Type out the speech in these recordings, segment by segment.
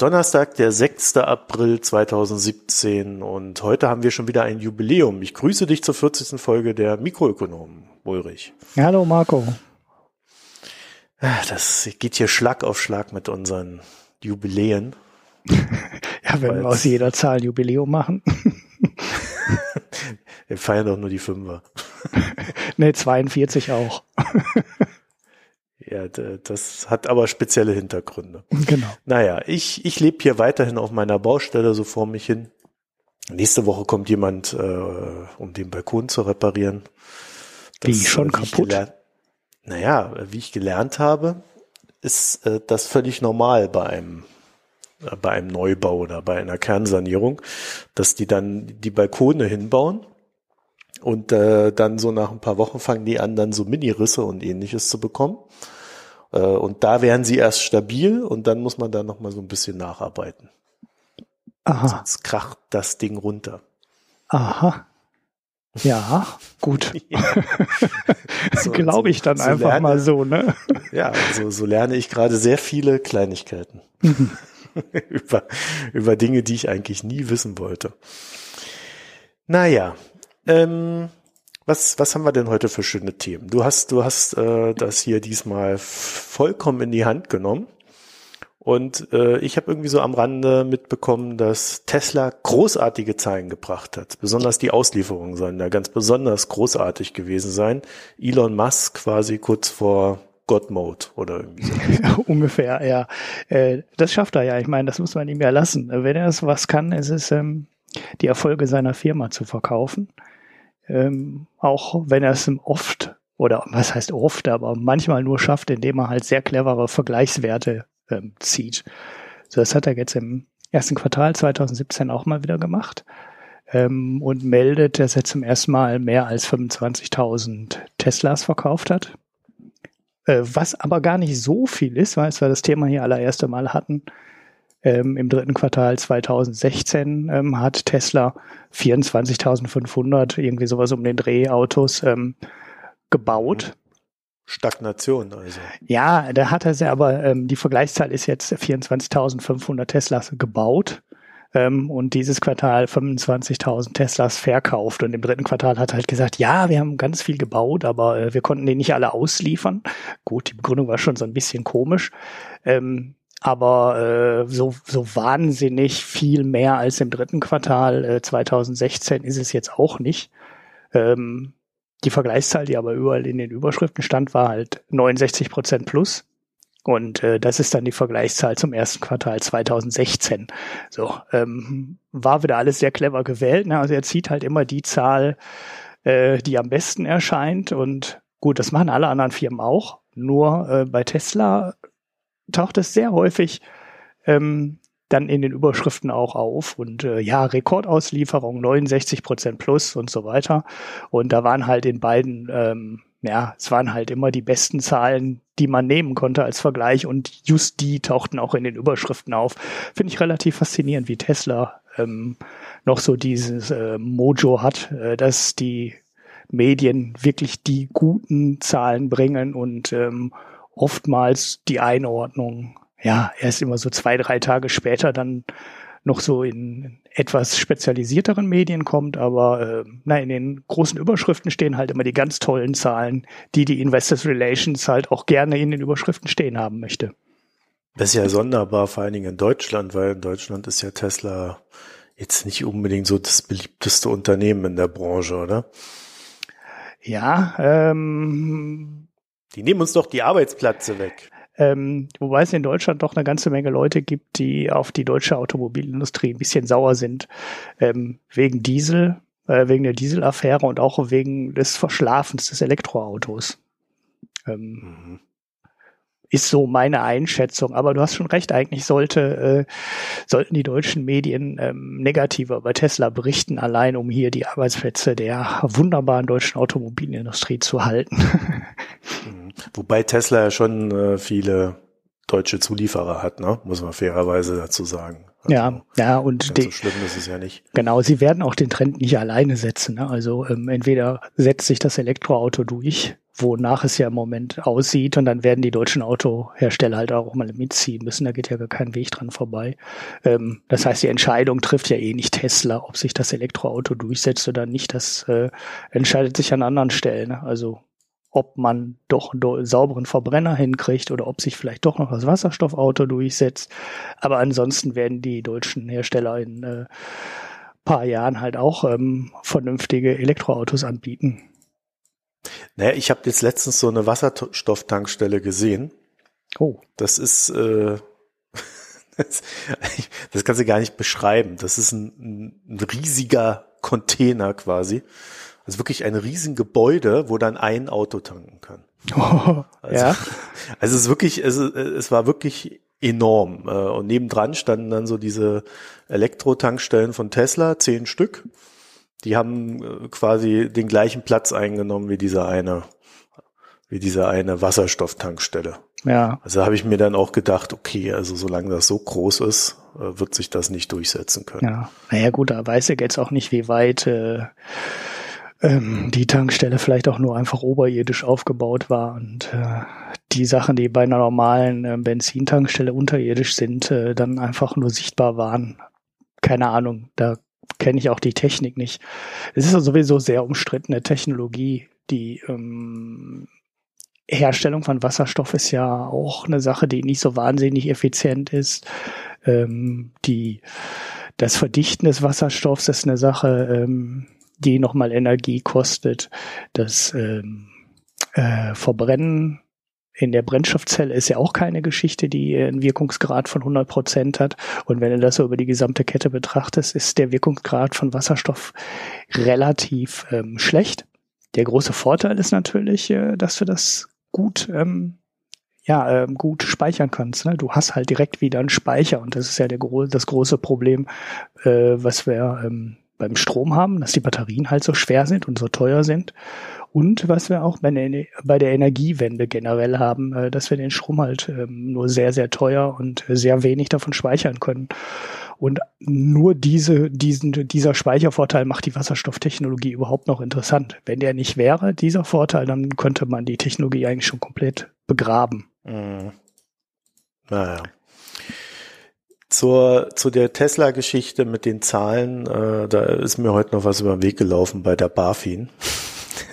Ist Donnerstag, der 6. April 2017 und heute haben wir schon wieder ein Jubiläum. Ich grüße dich zur 40. Folge der Mikroökonomen, Ulrich. Hallo Marco. Ah, das geht hier Schlag auf Schlag mit unseren Jubiläen. ja, wenn wir aus jeder Zahl ein Jubiläum machen. wir feiern doch nur die Fünfer. ne, 42 auch. Ja, das hat aber spezielle Hintergründe. Genau. Naja, ich, ich lebe hier weiterhin auf meiner Baustelle so vor mich hin. Nächste Woche kommt jemand, äh, um den Balkon zu reparieren. Das, wie schon äh, kaputt? Gelernt, naja, wie ich gelernt habe, ist äh, das völlig normal bei einem äh, bei einem Neubau oder bei einer Kernsanierung, dass die dann die Balkone hinbauen und äh, dann so nach ein paar Wochen fangen die an, dann so Mini-Risse und ähnliches zu bekommen. Äh, und da werden sie erst stabil und dann muss man da nochmal so ein bisschen nacharbeiten. Aha. Sonst kracht das Ding runter. Aha. Ja, gut. Ja. So, Glaube ich dann so einfach lerne, mal so, ne? Ja, also so lerne ich gerade sehr viele Kleinigkeiten. Mhm. über, über Dinge, die ich eigentlich nie wissen wollte. Naja, ähm, was, was haben wir denn heute für schöne Themen? Du hast, du hast äh, das hier diesmal vollkommen in die Hand genommen. Und äh, ich habe irgendwie so am Rande mitbekommen, dass Tesla großartige Zahlen gebracht hat. Besonders die Auslieferungen sollen da ganz besonders großartig gewesen sein. Elon Musk quasi kurz vor God Mode oder irgendwie so. Ungefähr, ja. Äh, das schafft er ja. Ich meine, das muss man ihm ja lassen. Wenn er es was kann, ist es ähm, die Erfolge seiner Firma zu verkaufen ähm, auch wenn er es oft oder was heißt oft, aber manchmal nur schafft, indem er halt sehr clevere Vergleichswerte ähm, zieht. So, das hat er jetzt im ersten Quartal 2017 auch mal wieder gemacht ähm, und meldet, dass er zum ersten Mal mehr als 25.000 Teslas verkauft hat. Äh, was aber gar nicht so viel ist, weil es wir das Thema hier allererste Mal hatten. Ähm, Im dritten Quartal 2016 ähm, hat Tesla 24.500, irgendwie sowas um den Drehautos ähm, gebaut. Stagnation also. Ja, da hat er sie aber, ähm, die Vergleichszahl ist jetzt 24.500 Teslas gebaut ähm, und dieses Quartal 25.000 Teslas verkauft. Und im dritten Quartal hat er halt gesagt, ja, wir haben ganz viel gebaut, aber äh, wir konnten die nicht alle ausliefern. Gut, die Begründung war schon so ein bisschen komisch. Ähm, aber äh, so, so wahnsinnig viel mehr als im dritten Quartal äh, 2016 ist es jetzt auch nicht. Ähm, die Vergleichszahl, die aber überall in den Überschriften stand, war halt 69 Prozent plus. Und äh, das ist dann die Vergleichszahl zum ersten Quartal 2016. So, ähm, war wieder alles sehr clever gewählt. Ne? Also er zieht halt immer die Zahl, äh, die am besten erscheint. Und gut, das machen alle anderen Firmen auch. Nur äh, bei Tesla taucht es sehr häufig ähm, dann in den Überschriften auch auf und äh, ja, Rekordauslieferung 69 Prozent plus und so weiter. Und da waren halt in beiden, ähm, ja, es waren halt immer die besten Zahlen, die man nehmen konnte als Vergleich und just die tauchten auch in den Überschriften auf. Finde ich relativ faszinierend, wie Tesla ähm, noch so dieses äh, Mojo hat, äh, dass die Medien wirklich die guten Zahlen bringen und ähm, oftmals die Einordnung, ja, erst immer so zwei, drei Tage später dann noch so in etwas spezialisierteren Medien kommt, aber äh, na, in den großen Überschriften stehen halt immer die ganz tollen Zahlen, die die Investors Relations halt auch gerne in den Überschriften stehen haben möchte. Das ist ja sonderbar, vor allen Dingen in Deutschland, weil in Deutschland ist ja Tesla jetzt nicht unbedingt so das beliebteste Unternehmen in der Branche, oder? Ja, ähm, die nehmen uns doch die Arbeitsplätze weg. Ähm, wobei es in Deutschland doch eine ganze Menge Leute gibt, die auf die deutsche Automobilindustrie ein bisschen sauer sind, ähm, wegen Diesel, äh, wegen der Dieselaffäre und auch wegen des Verschlafens des Elektroautos. Ähm, mhm ist so meine Einschätzung. Aber du hast schon recht, eigentlich sollte, äh, sollten die deutschen Medien ähm, negativer über Tesla berichten, allein um hier die Arbeitsplätze der wunderbaren deutschen Automobilindustrie zu halten. Wobei Tesla ja schon äh, viele deutsche Zulieferer hat, ne? muss man fairerweise dazu sagen. Also ja, ja, und die, so schlimm ist es ja nicht. Genau, sie werden auch den Trend nicht alleine setzen. Ne? Also ähm, entweder setzt sich das Elektroauto durch, wonach es ja im Moment aussieht, und dann werden die deutschen Autohersteller halt auch mal mitziehen müssen. Da geht ja gar kein Weg dran vorbei. Ähm, das heißt, die Entscheidung trifft ja eh nicht Tesla, ob sich das Elektroauto durchsetzt oder nicht. Das äh, entscheidet sich an anderen Stellen. Ne? Also ob man doch einen sauberen Verbrenner hinkriegt oder ob sich vielleicht doch noch das Wasserstoffauto durchsetzt. Aber ansonsten werden die deutschen Hersteller in äh, paar Jahren halt auch ähm, vernünftige Elektroautos anbieten. Naja, ich habe jetzt letztens so eine Wasserstofftankstelle gesehen. Oh. Das ist, äh, das, das kannst du gar nicht beschreiben. Das ist ein, ein riesiger Container quasi. Also wirklich ein riesen Gebäude, wo dann ein Auto tanken kann. Oh, also, ja. Also es ist wirklich, es, es war wirklich enorm. Äh, und nebendran standen dann so diese Elektro-Tankstellen von Tesla, zehn Stück. Die haben äh, quasi den gleichen Platz eingenommen wie diese eine, wie diese eine Wasserstofftankstelle. Ja. Also habe ich mir dann auch gedacht, okay, also solange das so groß ist, äh, wird sich das nicht durchsetzen können. Ja, naja gut, da weiß ich jetzt auch nicht, wie weit äh, ähm, die Tankstelle vielleicht auch nur einfach oberirdisch aufgebaut war und äh, die Sachen, die bei einer normalen äh, Benzintankstelle unterirdisch sind, äh, dann einfach nur sichtbar waren. Keine Ahnung, da kenne ich auch die Technik nicht. Es ist sowieso sehr umstrittene Technologie. Die ähm, Herstellung von Wasserstoff ist ja auch eine Sache, die nicht so wahnsinnig effizient ist. Ähm, die, das Verdichten des Wasserstoffs ist eine Sache, ähm, die nochmal Energie kostet. Das ähm, äh, Verbrennen in der Brennstoffzelle ist ja auch keine Geschichte, die einen Wirkungsgrad von 100 Prozent hat. Und wenn du das so über die gesamte Kette betrachtest, ist der Wirkungsgrad von Wasserstoff relativ ähm, schlecht. Der große Vorteil ist natürlich, äh, dass du das gut ähm, ja, ähm, gut speichern kannst. Ne? Du hast halt direkt wieder einen Speicher und das ist ja der, das große Problem, äh, was wir ähm, beim Strom haben, dass die Batterien halt so schwer sind und so teuer sind. Und was wir auch bei der, Energiewende generell haben, äh, dass wir den Strom halt ähm, nur sehr, sehr teuer und sehr wenig davon speichern können. Und nur diese, diesen, dieser Speichervorteil macht die Wasserstofftechnologie überhaupt noch interessant. Wenn der nicht wäre, dieser Vorteil, dann könnte man die Technologie eigentlich schon komplett begraben. Mhm. Naja. Zur, zu der Tesla-Geschichte mit den Zahlen, äh, da ist mir heute noch was über den Weg gelaufen bei der BaFin.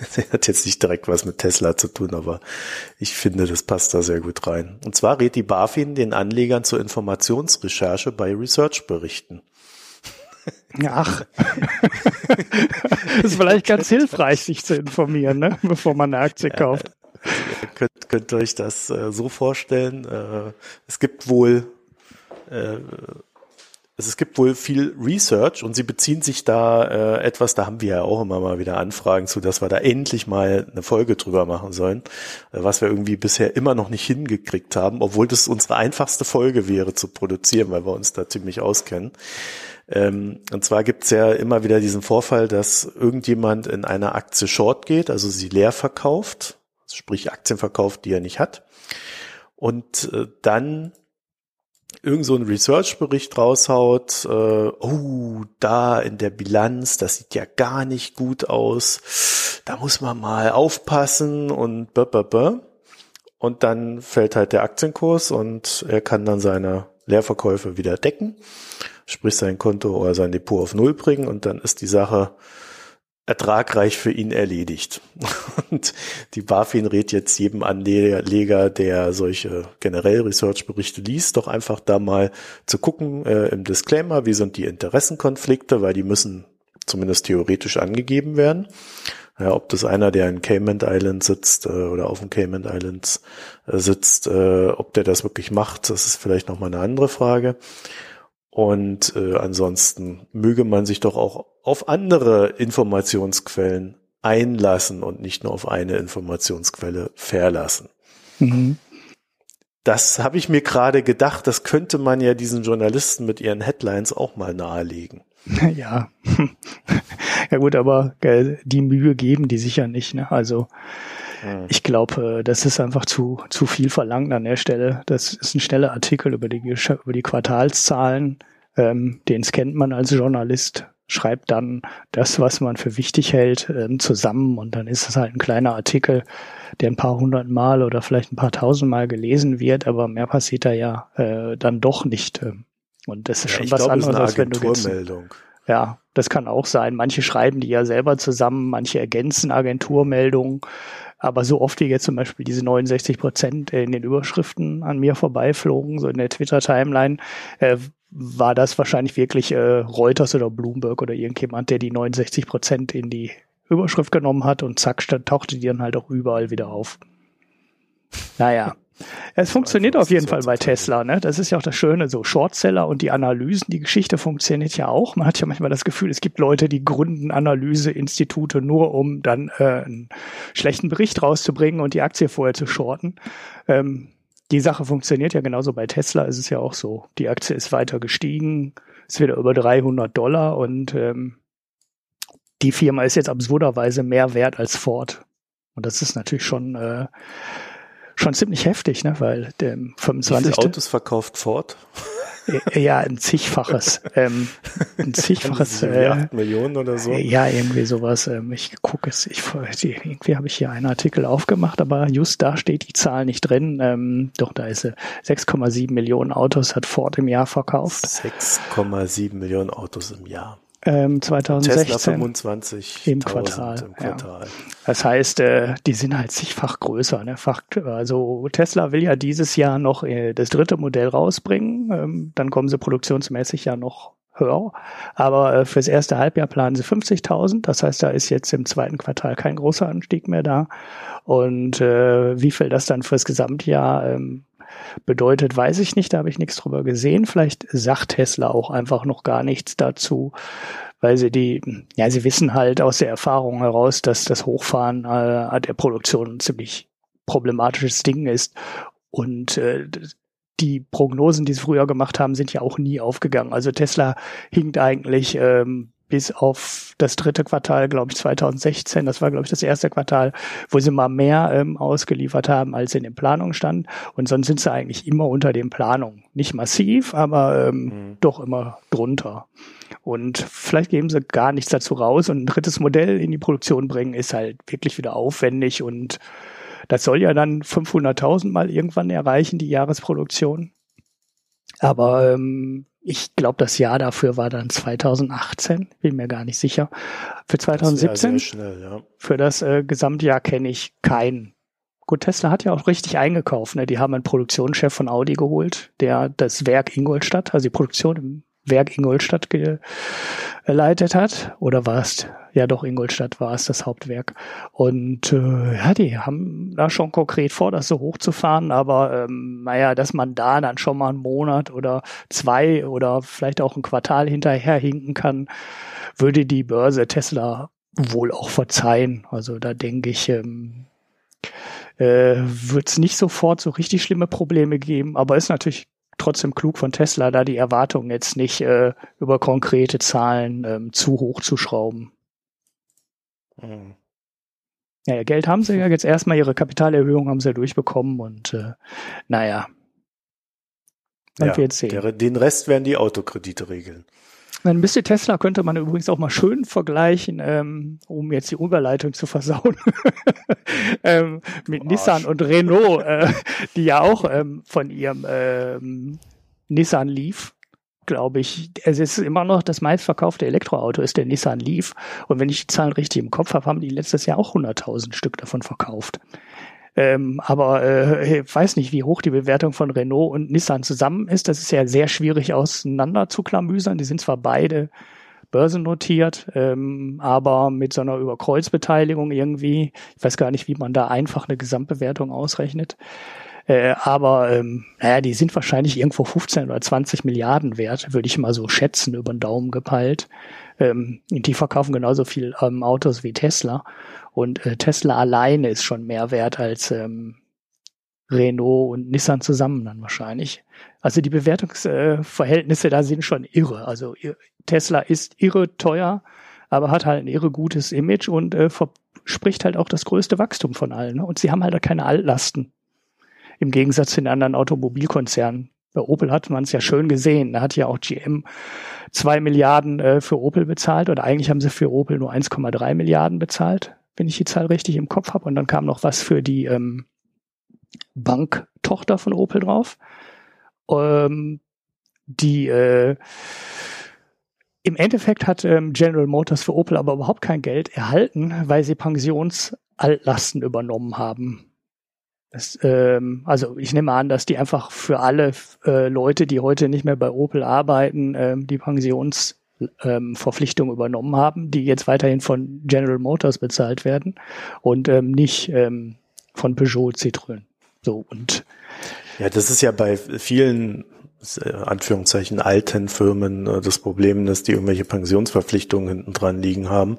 das hat jetzt nicht direkt was mit Tesla zu tun, aber ich finde, das passt da sehr gut rein. Und zwar rät die BaFin den Anlegern zur Informationsrecherche bei Research-Berichten. Ach, das ist vielleicht ganz hilfreich, sich zu informieren, ne? bevor man eine Aktie kauft. ihr könnt, könnt euch das äh, so vorstellen. Äh, es gibt wohl äh, es gibt wohl viel Research und sie beziehen sich da äh, etwas, da haben wir ja auch immer mal wieder Anfragen zu, dass wir da endlich mal eine Folge drüber machen sollen, äh, was wir irgendwie bisher immer noch nicht hingekriegt haben, obwohl das unsere einfachste Folge wäre zu produzieren, weil wir uns da ziemlich auskennen. Ähm, und zwar gibt's ja immer wieder diesen Vorfall, dass irgendjemand in einer Aktie short geht, also sie leer verkauft, sprich Aktien verkauft, die er nicht hat. Und äh, dann irgend so ein Research-Bericht raushaut, äh, oh, da in der Bilanz, das sieht ja gar nicht gut aus, da muss man mal aufpassen und b -b -b. und dann fällt halt der Aktienkurs und er kann dann seine Leerverkäufe wieder decken, sprich sein Konto oder sein Depot auf Null bringen und dann ist die Sache ertragreich für ihn erledigt. Und die BaFin rät jetzt jedem Anleger, der solche generell Research-Berichte liest, doch einfach da mal zu gucken äh, im Disclaimer, wie sind die Interessenkonflikte, weil die müssen zumindest theoretisch angegeben werden. Ja, ob das einer, der in Cayman Islands sitzt äh, oder auf den Cayman Islands äh, sitzt, äh, ob der das wirklich macht, das ist vielleicht nochmal eine andere Frage. Und äh, ansonsten möge man sich doch auch auf andere Informationsquellen einlassen und nicht nur auf eine Informationsquelle verlassen. Mhm. Das habe ich mir gerade gedacht, das könnte man ja diesen Journalisten mit ihren Headlines auch mal nahelegen. Ja, ja gut, aber äh, die Mühe geben die sicher nicht. Ne? Also hm. ich glaube, das ist einfach zu zu viel verlangt an der Stelle. Das ist ein schneller Artikel über die über die Quartalszahlen Ähm, den scannt man als Journalist, schreibt dann das, was man für wichtig hält, ähm, zusammen und dann ist es halt ein kleiner Artikel, der ein paar hundert Mal oder vielleicht ein paar tausend Mal gelesen wird, aber mehr passiert da ja äh, dann doch nicht. Ähm. Und das ist ja, schon was glaub, anderes, als wenn du jetzt, ja, das kann auch sein. Manche schreiben die ja selber zusammen, manche ergänzen Agenturmeldungen. Aber so oft wie jetzt zum Beispiel diese 69 Prozent in den Überschriften an mir vorbeiflogen, so in der Twitter-Timeline, äh, war das wahrscheinlich wirklich äh, Reuters oder Bloomberg oder irgendjemand, der die 69 Prozent in die Überschrift genommen hat und zack, tauchte die dann halt auch überall wieder auf. Naja. Es funktioniert auf jeden Fall bei Tesla, ne? Das ist ja auch das Schöne, so Shortseller und die Analysen, die Geschichte funktioniert ja auch. Man hat ja manchmal das Gefühl, es gibt Leute, die gründen Analyseinstitute nur, um dann äh, einen schlechten Bericht rauszubringen und die Aktie vorher zu shorten. Ähm, die Sache funktioniert ja genauso bei Tesla, ist es ja auch so. Die Aktie ist weiter gestiegen, ist wieder über 300 Dollar und ähm, die Firma ist jetzt absurderweise mehr wert als Ford. Und das ist natürlich schon äh, schon ziemlich heftig, ne? weil der 25. Wie viele Autos verkauft Ford? Ja, ein zigfaches. Ähm, ein zigfaches. Äh, 8 Millionen oder so? Ja, irgendwie sowas. Ähm, ich gucke es. Ich, irgendwie habe ich hier einen Artikel aufgemacht, aber just da steht die Zahl nicht drin. Ähm, doch, da ist sie. 6,7 Millionen Autos hat Ford im Jahr verkauft. 6,7 Millionen Autos im Jahr. Ähm, 2016 Tesla 25 im Quartal. Im Quartal. Ja. Das heißt, äh, die sind halt zigfach größer. Ne? Fakt, also Tesla will ja dieses Jahr noch äh, das dritte Modell rausbringen. Ähm, dann kommen sie produktionsmäßig ja noch höher. Aber äh, fürs erste Halbjahr planen sie 50.000. Das heißt, da ist jetzt im zweiten Quartal kein großer Anstieg mehr da. Und äh, wie viel das dann fürs Gesamtjahr ähm, bedeutet, weiß ich nicht, da habe ich nichts drüber gesehen. Vielleicht sagt Tesla auch einfach noch gar nichts dazu, weil sie die, ja, sie wissen halt aus der Erfahrung heraus, dass das Hochfahren äh, der Produktion ein ziemlich problematisches Ding ist. Und äh, die Prognosen, die sie früher gemacht haben, sind ja auch nie aufgegangen. Also Tesla hinkt eigentlich ähm, bis auf das dritte Quartal, glaube ich, 2016. Das war, glaube ich, das erste Quartal, wo sie mal mehr ähm, ausgeliefert haben, als in den Planungen stand. Und sonst sind sie eigentlich immer unter den Planungen. Nicht massiv, aber ähm, mhm. doch immer drunter. Und vielleicht geben sie gar nichts dazu raus und ein drittes Modell in die Produktion bringen, ist halt wirklich wieder aufwendig und das soll ja dann 500.000 mal irgendwann erreichen, die Jahresproduktion. Aber ähm, ich glaube, das Jahr dafür war dann 2018, bin mir gar nicht sicher. Für 2017, das schnell, ja. für das äh, Gesamtjahr kenne ich keinen. Gut, Tesla hat ja auch richtig eingekauft. Ne? Die haben einen Produktionschef von Audi geholt, der das Werk Ingolstadt, also die Produktion im Werk Ingolstadt geleitet hat. Oder war es, ja doch, Ingolstadt war es das Hauptwerk. Und äh, ja, die haben da schon konkret vor, das so hochzufahren. Aber ähm, naja, dass man da dann schon mal einen Monat oder zwei oder vielleicht auch ein Quartal hinterher hinken kann, würde die Börse Tesla wohl auch verzeihen. Also da denke ich, ähm, äh, wird es nicht sofort so richtig schlimme Probleme geben, aber ist natürlich trotzdem klug von Tesla, da die Erwartungen jetzt nicht äh, über konkrete Zahlen ähm, zu hoch zu schrauben. Mhm. Naja, Geld haben sie ja jetzt erstmal, ihre Kapitalerhöhung haben sie ja durchbekommen und äh, naja. Man ja, wird sehen. Der, den Rest werden die Autokredite regeln. Ein bisschen Tesla könnte man übrigens auch mal schön vergleichen, ähm, um jetzt die Überleitung zu versauen, ähm, mit Arsch. Nissan und Renault, äh, die ja auch ähm, von ihrem ähm, Nissan Leaf, glaube ich, es ist immer noch das meistverkaufte Elektroauto, ist der Nissan Leaf. Und wenn ich die Zahlen richtig im Kopf habe, haben die letztes Jahr auch 100.000 Stück davon verkauft. Ähm, aber äh, ich weiß nicht, wie hoch die Bewertung von Renault und Nissan zusammen ist. Das ist ja sehr schwierig auseinander zu klamüsern. Die sind zwar beide börsennotiert, ähm, aber mit so einer Überkreuzbeteiligung irgendwie. Ich weiß gar nicht, wie man da einfach eine Gesamtbewertung ausrechnet. Äh, aber ähm, naja, die sind wahrscheinlich irgendwo 15 oder 20 Milliarden wert, würde ich mal so schätzen, über den Daumen gepeilt. Ähm, die verkaufen genauso viel ähm, Autos wie Tesla. Und äh, Tesla alleine ist schon mehr wert als ähm, Renault und Nissan zusammen dann wahrscheinlich. Also die Bewertungsverhältnisse äh, da sind schon irre. Also Tesla ist irre teuer, aber hat halt ein irre gutes Image und äh, verspricht halt auch das größte Wachstum von allen. Ne? Und sie haben halt keine Altlasten. Im Gegensatz zu den anderen Automobilkonzernen. Bei Opel hat man es ja schön gesehen. Da hat ja auch GM zwei Milliarden äh, für Opel bezahlt oder eigentlich haben sie für Opel nur 1,3 Milliarden bezahlt, wenn ich die Zahl richtig im Kopf habe. Und dann kam noch was für die ähm, Banktochter von Opel drauf. Ähm, die äh, im Endeffekt hat ähm, General Motors für Opel aber überhaupt kein Geld erhalten, weil sie Pensionsaltlasten übernommen haben. Das, ähm, also ich nehme an, dass die einfach für alle äh, Leute, die heute nicht mehr bei Opel arbeiten, ähm, die Pensionsverpflichtung ähm, übernommen haben, die jetzt weiterhin von General Motors bezahlt werden und ähm, nicht ähm, von Peugeot Citroën. So und ja, das ist ja bei vielen äh, Anführungszeichen alten Firmen äh, das Problem, dass die irgendwelche Pensionsverpflichtungen hinten dran liegen haben,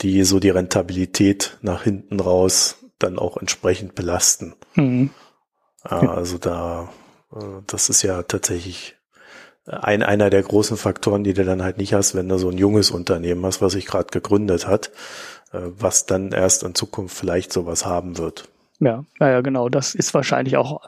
die so die Rentabilität nach hinten raus dann auch entsprechend belasten. Mhm. Also da, äh, das ist ja tatsächlich ein, einer der großen Faktoren, die du dann halt nicht hast, wenn du so ein junges Unternehmen hast, was sich gerade gegründet hat, was dann erst in Zukunft vielleicht sowas haben wird. Ja, ja, genau. Das ist wahrscheinlich auch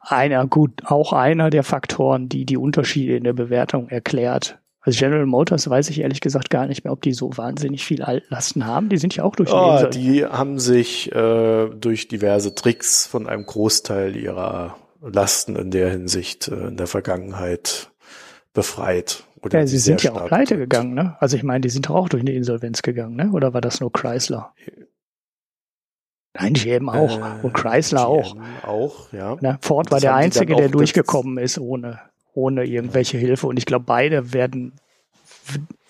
einer, gut, auch einer der Faktoren, die die Unterschiede in der Bewertung erklärt. Also General Motors weiß ich ehrlich gesagt gar nicht mehr, ob die so wahnsinnig viel Altlasten haben. Die sind ja auch durch die oh, Die haben sich äh, durch diverse Tricks von einem Großteil ihrer Lasten in der Hinsicht äh, in der Vergangenheit befreit. Oder ja, sie sind ja auch pleite gegangen, ne? Also ich meine, die sind doch auch durch eine Insolvenz gegangen, ne? Oder war das nur Chrysler? Nein, GM auch. Äh, und Chrysler GM auch. Auch, ja. Na, Ford war der Einzige, der durchgekommen ist ohne, ohne irgendwelche Hilfe. Und ich glaube, beide werden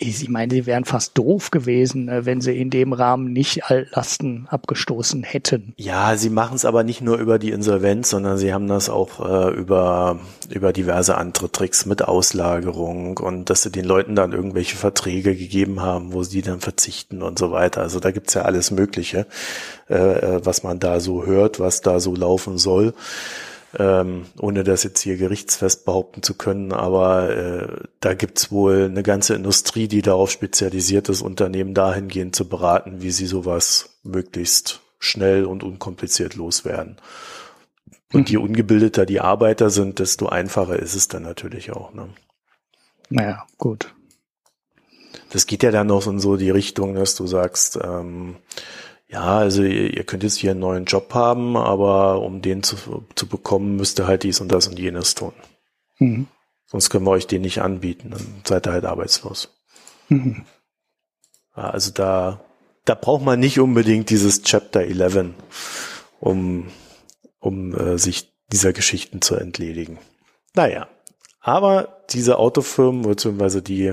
ich meine, sie wären fast doof gewesen, äh, wenn sie in dem Rahmen nicht Altlasten abgestoßen hätten. Ja, sie machen es aber nicht nur über die Insolvenz, sondern sie haben das auch äh, über, über diverse andere Tricks mit Auslagerung und dass sie den Leuten dann irgendwelche Verträge gegeben haben, wo sie dann verzichten und so weiter. Also da gibt's ja alles Mögliche, äh, äh was man da so hört, was da so laufen soll ähm, ohne das jetzt hier gerichtsfest behaupten zu können, aber äh, da gibt's wohl eine ganze Industrie, die darauf spezialisiert ist, Unternehmen dahingehend zu beraten, wie sie sowas möglichst schnell und unkompliziert loswerden. Und je ungebildeter die Arbeiter sind, desto einfacher ist es dann natürlich auch. Ne? Naja, gut. Das geht ja dann noch in so die Richtung, dass du sagst, ähm, ja, also ihr, ihr könnt jetzt hier einen neuen Job haben, aber um den zu, zu bekommen, müsst ihr halt dies und das und jenes tun. Mhm. Sonst können wir euch den nicht anbieten, dann seid ihr halt arbeitslos. Mhm. Also da, da braucht man nicht unbedingt dieses Chapter 11, um, um äh, sich dieser Geschichten zu entledigen. Naja, aber diese Autofirmen, beziehungsweise die,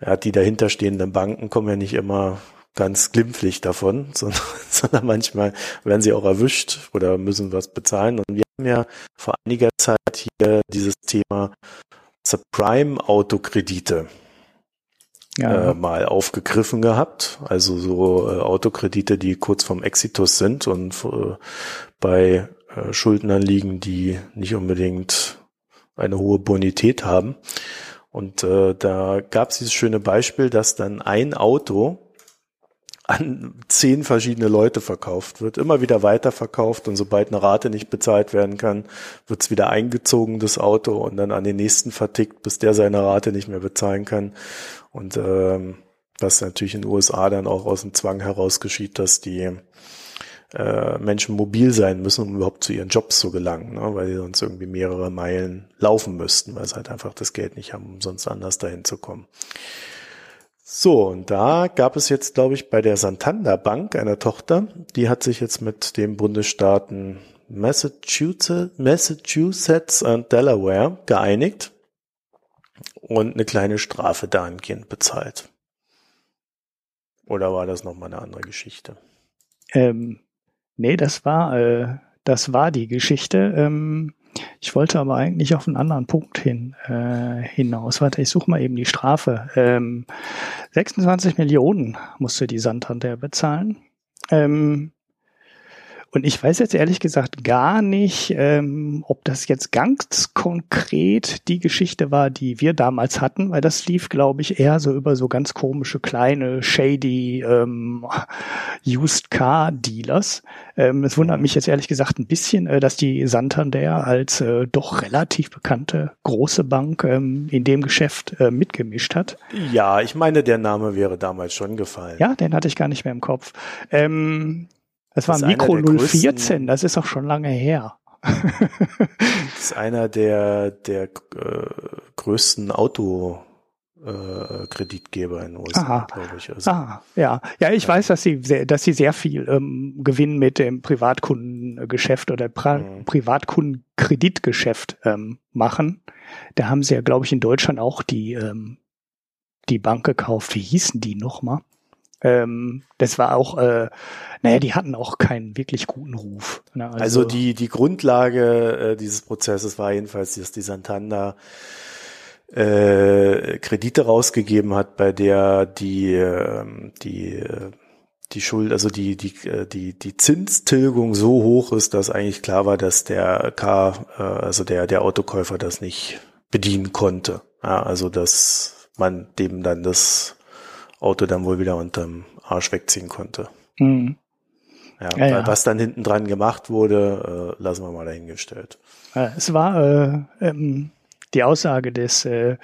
ja, die dahinterstehenden Banken kommen ja nicht immer ganz glimpflich davon, sondern, sondern manchmal werden sie auch erwischt oder müssen was bezahlen. Und wir haben ja vor einiger Zeit hier dieses Thema Subprime-Autokredite ja. äh, mal aufgegriffen gehabt. Also so äh, Autokredite, die kurz vorm Exitus sind und äh, bei äh, Schuldnern liegen, die nicht unbedingt eine hohe Bonität haben. Und äh, da gab es dieses schöne Beispiel, dass dann ein Auto an zehn verschiedene Leute verkauft wird, immer wieder weiterverkauft und sobald eine Rate nicht bezahlt werden kann, wird es wieder eingezogen, das Auto, und dann an den nächsten vertickt, bis der seine Rate nicht mehr bezahlen kann. Und ähm, was natürlich in den USA dann auch aus dem Zwang heraus geschieht, dass die äh, Menschen mobil sein müssen, um überhaupt zu ihren Jobs zu gelangen, ne? weil sie sonst irgendwie mehrere Meilen laufen müssten, weil sie halt einfach das Geld nicht haben, um sonst anders dahin zu kommen. So, und da gab es jetzt, glaube ich, bei der Santander Bank, einer Tochter, die hat sich jetzt mit den Bundesstaaten Massachusetts, Massachusetts und Delaware geeinigt und eine kleine Strafe dahingehend bezahlt. Oder war das nochmal eine andere Geschichte? Ähm, nee, das war, äh, das war die Geschichte. Ähm, ich wollte aber eigentlich auf einen anderen Punkt hin äh, hinaus. Warte, ich suche mal eben die Strafe. Ähm, 26 Millionen musste die Santander bezahlen. Ähm, Und ich weiß jetzt ehrlich gesagt gar nicht, ähm, ob das jetzt ganz konkret die Geschichte war, die wir damals hatten, weil das lief, glaube ich, eher so über so ganz komische kleine shady ähm, Used Car Dealers. Ähm, es wundert mich jetzt ehrlich gesagt ein bisschen, äh, dass die Santander als äh, doch relativ bekannte große Bank ähm, in dem Geschäft äh, mitgemischt hat. Ja, ich meine, der Name wäre damals schon gefallen. Ja, den hatte ich gar nicht mehr im Kopf. Ähm, das, das war Mikro 014, das ist auch schon lange her. das ist einer der, der äh, größten Auto äh, Kreditgeber in den USA, glaube ich. Also. Ah, ja. Ja, ich ja. weiß, dass sie sehr, dass sie sehr viel ähm, Gewinn mit dem Privatkundengeschäft oder pra mhm. Privatkundenkreditgeschäft ähm, machen. Da haben sie ja, glaube ich, in Deutschland auch die, ähm, die Bank gekauft. Wie hießen die nochmal? Ähm, das war auch, äh, naja, die hatten auch keinen wirklich guten Ruf. Ne? Also, also, die, die Grundlage äh, dieses Prozesses war jedenfalls, dass die Santander äh, Kredite rausgegeben hat, bei der die, äh, die, äh, die Schuld, also die, die, äh, die, die Zinstilgung so hoch ist, dass eigentlich klar war, dass der K, äh, also der, der Autokäufer das nicht bedienen konnte. Ja, also dass man dem dann das Auto dann wohl wieder unterm Arsch wegziehen konnte. Mhm. Ja, ja, ja, was dann hinten dran gemacht wurde, äh, lassen wir mal dahingestellt. Es war äh, ähm, die Aussage des äh,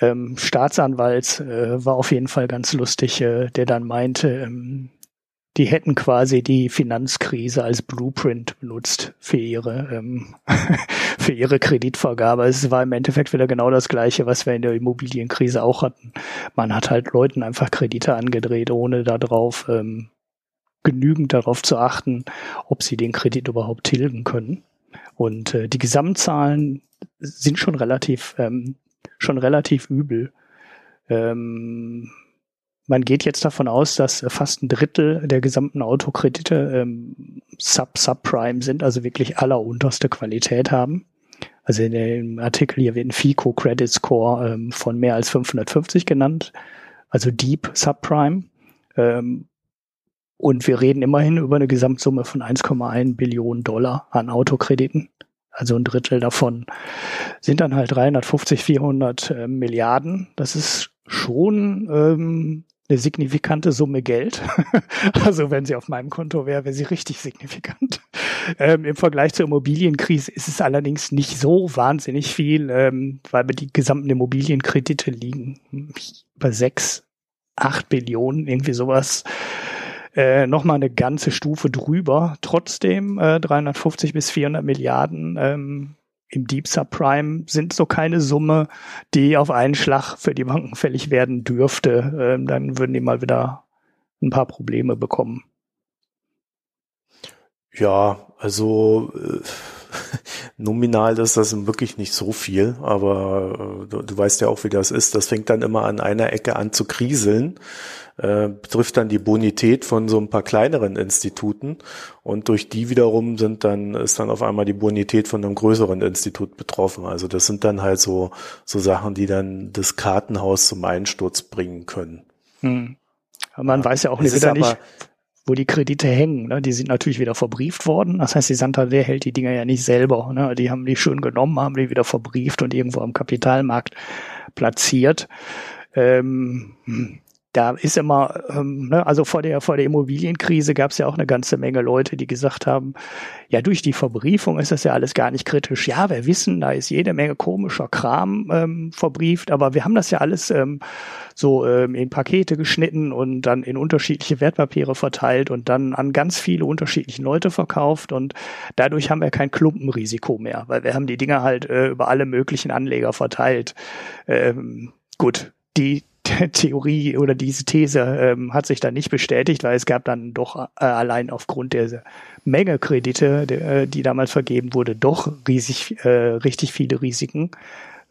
ähm, Staatsanwalts äh, war auf jeden Fall ganz lustig, äh, der dann meinte, ähm, die hätten quasi die Finanzkrise als Blueprint benutzt für ihre ähm, für ihre Kreditvergabe. Es war im Endeffekt wieder genau das Gleiche, was wir in der Immobilienkrise auch hatten. Man hat halt Leuten einfach Kredite angedreht, ohne darauf ähm, genügend darauf zu achten, ob sie den Kredit überhaupt tilgen können. Und äh, die Gesamtzahlen sind schon relativ ähm, schon relativ übel. Ähm, man geht jetzt davon aus, dass fast ein Drittel der gesamten Autokredite ähm, Sub-Subprime sind, also wirklich allerunterste Qualität haben. Also in dem Artikel hier wird ein FICO Credit Score ähm, von mehr als 550 genannt, also Deep Subprime. Ähm, und wir reden immerhin über eine Gesamtsumme von 1,1 Billionen Dollar an Autokrediten. Also ein Drittel davon sind dann halt 350, 400 äh, Milliarden. Das ist schon ähm, eine signifikante Summe Geld. also wenn sie auf meinem Konto wäre, wäre sie richtig signifikant. Ähm, Im Vergleich zur Immobilienkrise ist es allerdings nicht so wahnsinnig viel, ähm, weil die gesamten Immobilienkredite liegen bei sechs, acht Billionen, irgendwie sowas. Äh, Nochmal eine ganze Stufe drüber. Trotzdem äh, 350 bis 400 Milliarden ähm, im Deep Subprime sind so keine Summe, die auf einen Schlag für die Banken fällig werden dürfte. Ähm, dann würden die mal wieder ein paar Probleme bekommen. Ja, also äh, nominal ist das wirklich nicht so viel, aber äh, du, du, weißt ja auch, wie das ist. Das fängt dann immer an einer Ecke an zu kriseln äh, betrifft dann die Bonität von so ein paar kleineren Instituten und durch die wiederum sind dann ist dann auf einmal die Bonität von einem größeren Institut betroffen. Also das sind dann halt so so Sachen, die dann das Kartenhaus zum Einsturz bringen können. Hm. Man ja. weiß ja auch nicht, wieder nicht, wo die Kredite hängen. Ne? Die sind natürlich wieder verbrieft worden. Das heißt, die Santander hält die Dinger ja nicht selber. Ne? Die haben die schön genommen, haben die wieder verbrieft und irgendwo am Kapitalmarkt platziert. Ähm, hm da ist immer, ähm, ne, also vor der, vor der Immobilienkrise gab es ja auch eine ganze Menge Leute, die gesagt haben, ja, durch die Verbriefung ist das ja alles gar nicht kritisch. Ja, wir wissen, da ist jede Menge komischer Kram ähm, verbrieft, aber wir haben das ja alles ähm, so ähm, in Pakete geschnitten und dann in unterschiedliche Wertpapiere verteilt und dann an ganz viele unterschiedliche Leute verkauft und dadurch haben wir kein Klumpenrisiko mehr, weil wir haben die Dinger halt äh, über alle möglichen Anleger verteilt. Ähm, gut, die Theorie oder diese These ähm, hat sich dann nicht bestätigt, weil es gab dann doch äh, allein aufgrund der Menge Kredite, der, äh, die damals vergeben wurde, doch riesig, äh, richtig viele Risiken.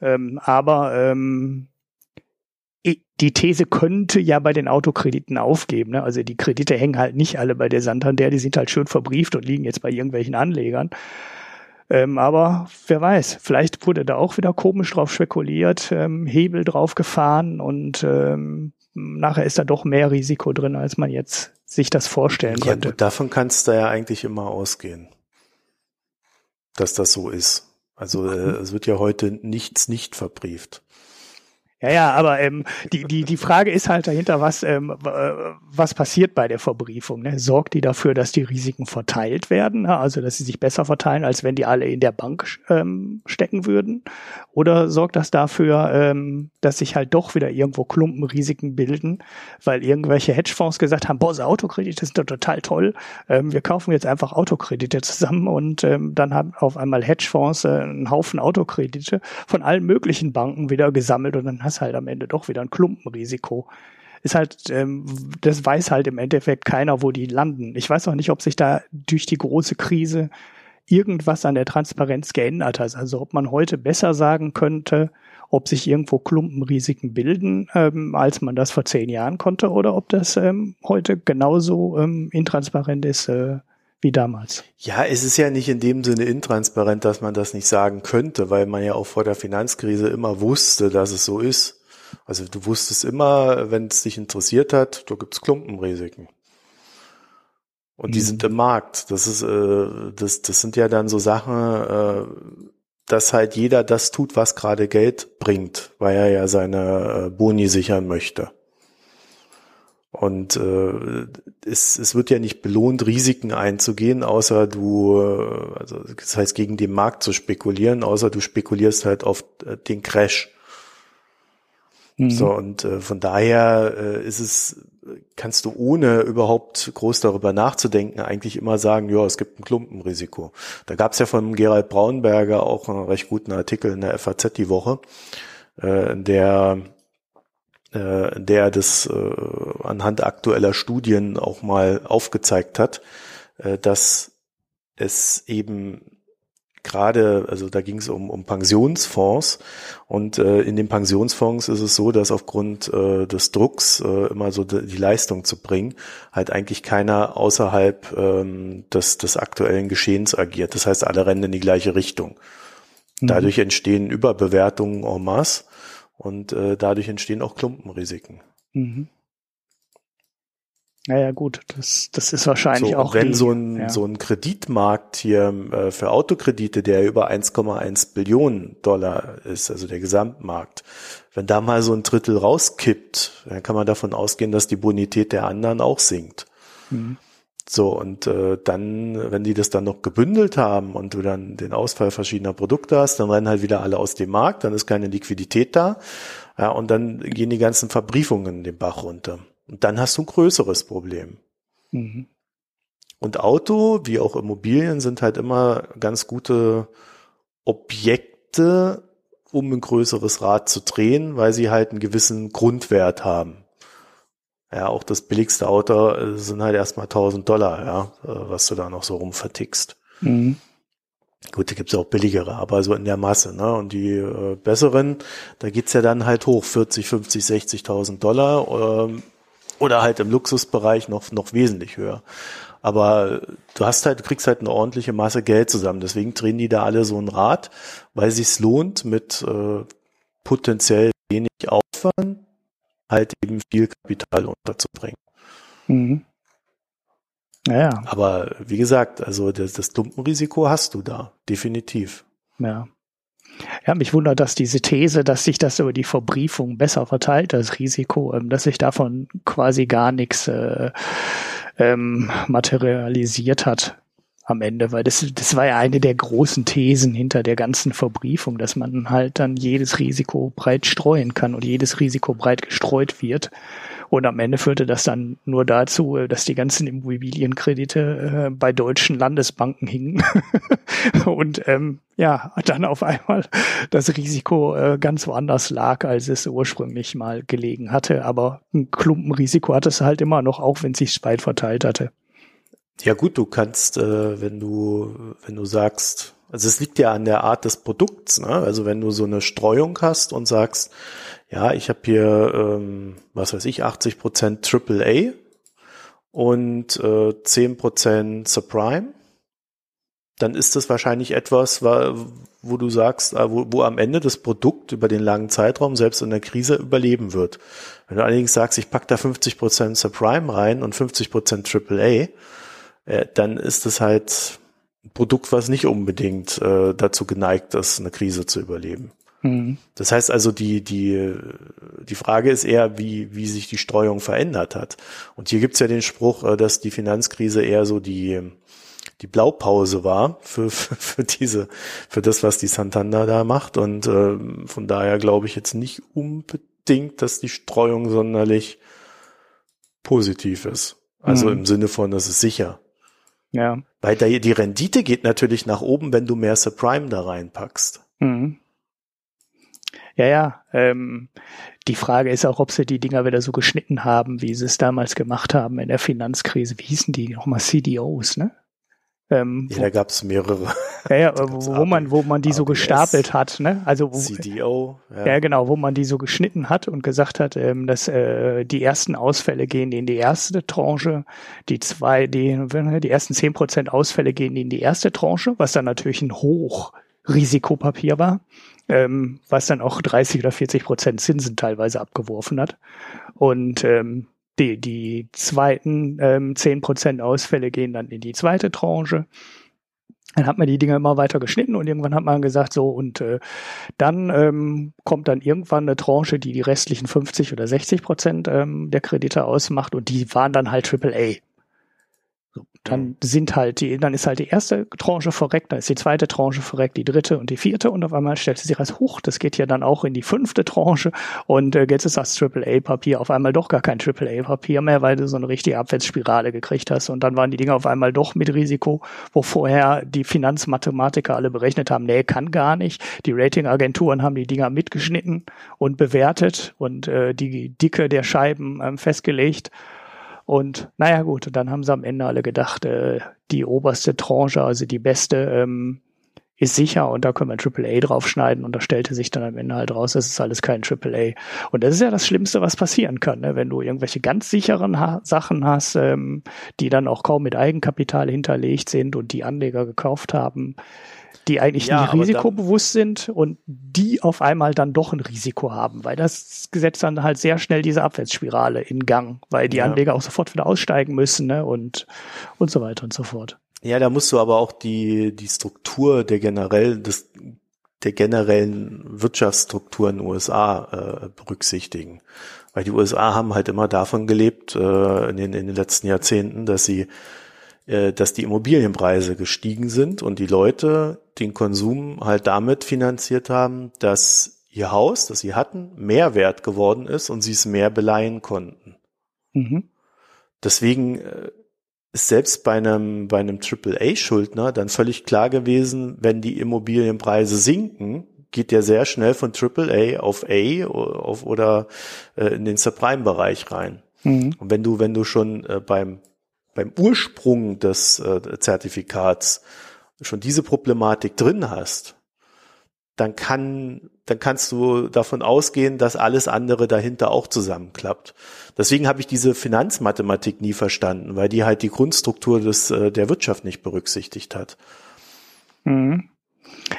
Ähm, aber ähm, die These könnte ja bei den Autokrediten aufgeben. Ne? Also die Kredite hängen halt nicht alle bei der Santander, die sind halt schön verbrieft und liegen jetzt bei irgendwelchen Anlegern. Ähm, aber wer weiß, vielleicht wurde da auch wieder komisch drauf spekuliert, ähm, Hebel drauf gefahren und ähm, nachher ist da doch mehr Risiko drin, als man jetzt sich das vorstellen ja, könnte. Gut, davon kannst du ja eigentlich immer ausgehen, dass das so ist. Also äh, es wird ja heute nichts nicht verbrieft. Ja, ja, aber ähm, die, die, die Frage ist halt dahinter, was, ähm, was passiert bei der Verbriefung? Ne? Sorgt die dafür, dass die Risiken verteilt werden, ne? also dass sie sich besser verteilen, als wenn die alle in der Bank ähm, stecken würden? Oder sorgt das dafür, ähm, dass sich halt doch wieder irgendwo Klumpenrisiken bilden, weil irgendwelche Hedgefonds gesagt haben, boah, so Autokredite sind doch total toll, ähm, wir kaufen jetzt einfach Autokredite zusammen und ähm, dann haben auf einmal Hedgefonds äh, einen Haufen Autokredite von allen möglichen Banken wieder gesammelt und dann hast halt am Ende doch wieder ein Klumpenrisiko. Ist halt, ähm, das weiß halt im Endeffekt keiner, wo die landen. Ich weiß auch nicht, ob sich da durch die große Krise irgendwas an der Transparenz geändert hat. Also ob man heute besser sagen könnte, ob sich irgendwo Klumpenrisiken bilden, ähm, als man das vor zehn Jahren konnte, oder ob das ähm, heute genauso ähm, intransparent ist äh, wie damals. Ja, es ist ja nicht in dem Sinne intransparent, dass man das nicht sagen könnte, weil man ja auch vor der Finanzkrise immer wusste, dass es so ist. Also du wusstest immer, wenn es dich interessiert hat, da gibt's Klumpenrisiken. Und mhm. die sind im Markt. Das ist, äh, das, das sind ja dann so Sachen, äh, dass halt jeder das tut, was gerade Geld bringt, weil er ja seine äh, Boni sichern möchte. Und äh, es, es wird ja nicht belohnt, Risiken einzugehen, außer du, äh, also das heißt gegen den Markt zu spekulieren, außer du spekulierst halt auf äh, den Crash. Mhm. So, und äh, von daher äh, ist es, kannst du ohne überhaupt groß darüber nachzudenken, eigentlich immer sagen, ja, es gibt ein Klumpenrisiko. Da gab es ja von Gerald Braunberger auch einen recht guten Artikel in der FAZ die Woche, äh, der äh, der das äh, anhand aktueller Studien auch mal aufgezeigt hat, äh, dass es eben gerade, also da ging es um, um Pensionsfonds und äh, in den Pensionsfonds ist es so, dass aufgrund äh, des Drucks äh, immer so die, Leistung zu bringen, halt eigentlich keiner außerhalb ähm, des, des aktuellen Geschehens agiert. Das heißt, alle rennen in die gleiche Richtung. Mhm. Dadurch entstehen Überbewertungen en masse und äh, dadurch entstehen auch Klumpenrisiken. Mhm. Naja, gut, das, das ist wahrscheinlich so, auch. Wenn die, so, ein, ja. so ein Kreditmarkt hier äh, für Autokredite, der über 1,1 Billionen Dollar ist, also der Gesamtmarkt, wenn da mal so ein Drittel rauskippt, dann kann man davon ausgehen, dass die Bonität der anderen auch sinkt. Mhm. So, und äh, dann, wenn die das dann noch gebündelt haben und du dann den Ausfall verschiedener Produkte hast, dann rennen halt wieder alle aus dem Markt, dann ist keine Liquidität da. Ja, und dann gehen die ganzen Verbriefungen den Bach runter. Und dann hast du ein größeres Problem. Mhm. Und Auto, wie auch Immobilien, sind halt immer ganz gute Objekte, um ein größeres Rad zu drehen, weil sie halt einen gewissen Grundwert haben. Ja, auch das billigste Auto äh, sind halt erstmal 1000 Dollar, ja, äh, was du da noch so rumvertickst. Mhm. Gut, da gibt's auch billigere, aber so in der Masse, ne? Und die äh, besseren, da geht's ja dann halt hoch, 40, 50, 60.000 Dollar ähm, oder halt im Luxusbereich noch, noch wesentlich höher. Aber du hast halt, du kriegst halt eine ordentliche Masse Geld zusammen. Deswegen drehen die da alle so ein Rad, weil sich's lohnt, mit äh, potenziell wenig Aufwand halt eben viel Kapital unterzubringen. Mhm. Ja. Aber wie gesagt, also das, das Klumpenrisiko hast du da, definitiv. Ja. Ja, mich wundert, dass diese These, dass sich das über die Verbriefung besser verteilt, das Risiko, ähm, dass sich davon quasi gar nichts äh, ähm, materialisiert hat am Ende, weil das, das war ja eine der großen Thesen hinter der ganzen Verbriefung, dass man halt dann jedes Risiko breit streuen kann und jedes Risiko breit gestreut wird. Und am Ende führte das dann nur dazu, dass die ganzen Immobilienkredite äh, bei deutschen Landesbanken hingen und ähm, ja, dann auf einmal das Risiko äh, ganz woanders lag, als es ursprünglich mal gelegen hatte. Aber ein Klumpenrisiko hat es halt immer noch, auch wenn es sich weit verteilt hatte. Ja gut, du kannst, äh, wenn du, wenn du sagst, also es liegt ja an der Art des Produkts, ne? Also wenn du so eine Streuung hast und sagst, ja, ich habe hier, ähm, was weiß ich, 80 Prozent AAA und äh, 10 Prozent Subprime, dann ist das wahrscheinlich etwas, wo du sagst, äh, wo, wo am Ende das Produkt über den langen Zeitraum selbst in der Krise überleben wird. Wenn du allerdings sagst, ich pack da 50 Prozent Subprime rein und 50 Prozent AAA, äh, dann ist es halt ein Produkt, was nicht unbedingt äh, dazu geneigt ist, eine Krise zu überleben. Mhm. Das heißt also, die, die, die Frage ist eher, wie, wie sich die Streuung verändert hat. Und hier gibt's ja den Spruch, äh, dass die Finanzkrise eher so die, die Blaupause war für, für, für diese, für das, was die Santander da macht. Und äh, von daher glaube ich jetzt nicht unbedingt, dass die Streuung sonderlich positiv ist. Also mhm. im Sinne von, das ist sicher. Ja. Weil da, die Rendite geht natürlich nach oben, wenn du mehr Subprime da reinpackst. Mhm. Ja, ja. Ähm, die Frage ist auch, ob sie die Dinger wieder so geschnitten haben, wie sie es damals gemacht haben in der Finanzkrise. Wie hießen die nochmal? CDOs, ne? Ähm, ja, da gab es mehrere. Ja, ja wo, wo man, wo man die ABS, so gestapelt hat, ne? Also wo, CDO. Ja. ja. genau, wo man die so geschnitten hat und gesagt hat, ähm, dass äh, die ersten Ausfälle gehen in die erste Tranche, die zwei, die, die ersten zehn Prozent Ausfälle gehen in die erste Tranche, was dann natürlich ein Hochrisikopapier war, ähm, was dann auch 30 oder 40 Prozent Zinsen teilweise abgeworfen hat. Und ähm, die, die zweiten ähm, 10% Ausfälle gehen dann in die zweite Tranche. Dann hat man die Dinge immer weiter geschnitten und irgendwann hat man gesagt, so und äh, dann ähm, kommt dann irgendwann eine Tranche, die die restlichen 50 oder 60 Prozent ähm, der Kredite ausmacht und die waren dann halt AAA. Dann sind halt die, dann ist halt die erste Tranche verreckt, dann ist die zweite Tranche verreckt, die dritte und die vierte und auf einmal stellt sie sich als hoch. Das geht ja dann auch in die fünfte Tranche und äh, jetzt ist das AAA-Papier auf einmal doch gar kein AAA-Papier mehr, weil du so eine richtige Abwärtsspirale gekriegt hast und dann waren die Dinge auf einmal doch mit Risiko, wo vorher die Finanzmathematiker alle berechnet haben, nee, kann gar nicht. Die Ratingagenturen haben die Dinger mitgeschnitten und bewertet und äh, die Dicke der Scheiben ähm, festgelegt und naja gut, dann haben sie am Ende alle gedacht, äh, die oberste Tranche, also die beste, ähm, ist sicher und da können wir ein AAA draufschneiden und da stellte sich dann am Ende halt raus, das ist alles kein AAA. Und das ist ja das Schlimmste, was passieren kann, ne? wenn du irgendwelche ganz sicheren ha Sachen hast, ähm, die dann auch kaum mit Eigenkapital hinterlegt sind und die Anleger gekauft haben, die eigentlich ja, nicht risikobewusst sind und die auf einmal dann doch ein Risiko haben, weil das Gesetz dann halt sehr schnell diese Abwärtsspirale in Gang, weil die ja. Anleger auch sofort wieder aussteigen müssen ne? und, und so weiter und so fort. Ja, da musst du aber auch die, die Struktur der generell, des, der generellen Wirtschaftsstruktur in den USA äh, berücksichtigen. Weil die USA haben halt immer davon gelebt, äh, in, den, in den letzten Jahrzehnten, dass sie dass die Immobilienpreise gestiegen sind und die Leute den Konsum halt damit finanziert haben, dass ihr Haus, das sie hatten, mehr wert geworden ist und sie es mehr beleihen konnten. Mhm. Deswegen äh, ist selbst bei einem, bei einem AAA-Schuldner dann völlig klar gewesen, wenn die Immobilienpreise sinken, geht der sehr schnell von AAA auf A auf, oder äh, in den Subprime-Bereich rein. Mhm. Und wenn du, wenn du schon äh, beim beim Ursprung des äh, Zertifikats schon diese Problematik drin hast, dann kann, dann kannst du davon ausgehen, dass alles andere dahinter auch zusammenklappt. Deswegen habe ich diese Finanzmathematik nie verstanden, weil die halt die Grundstruktur des, äh, der Wirtschaft nicht berücksichtigt hat. Mhm.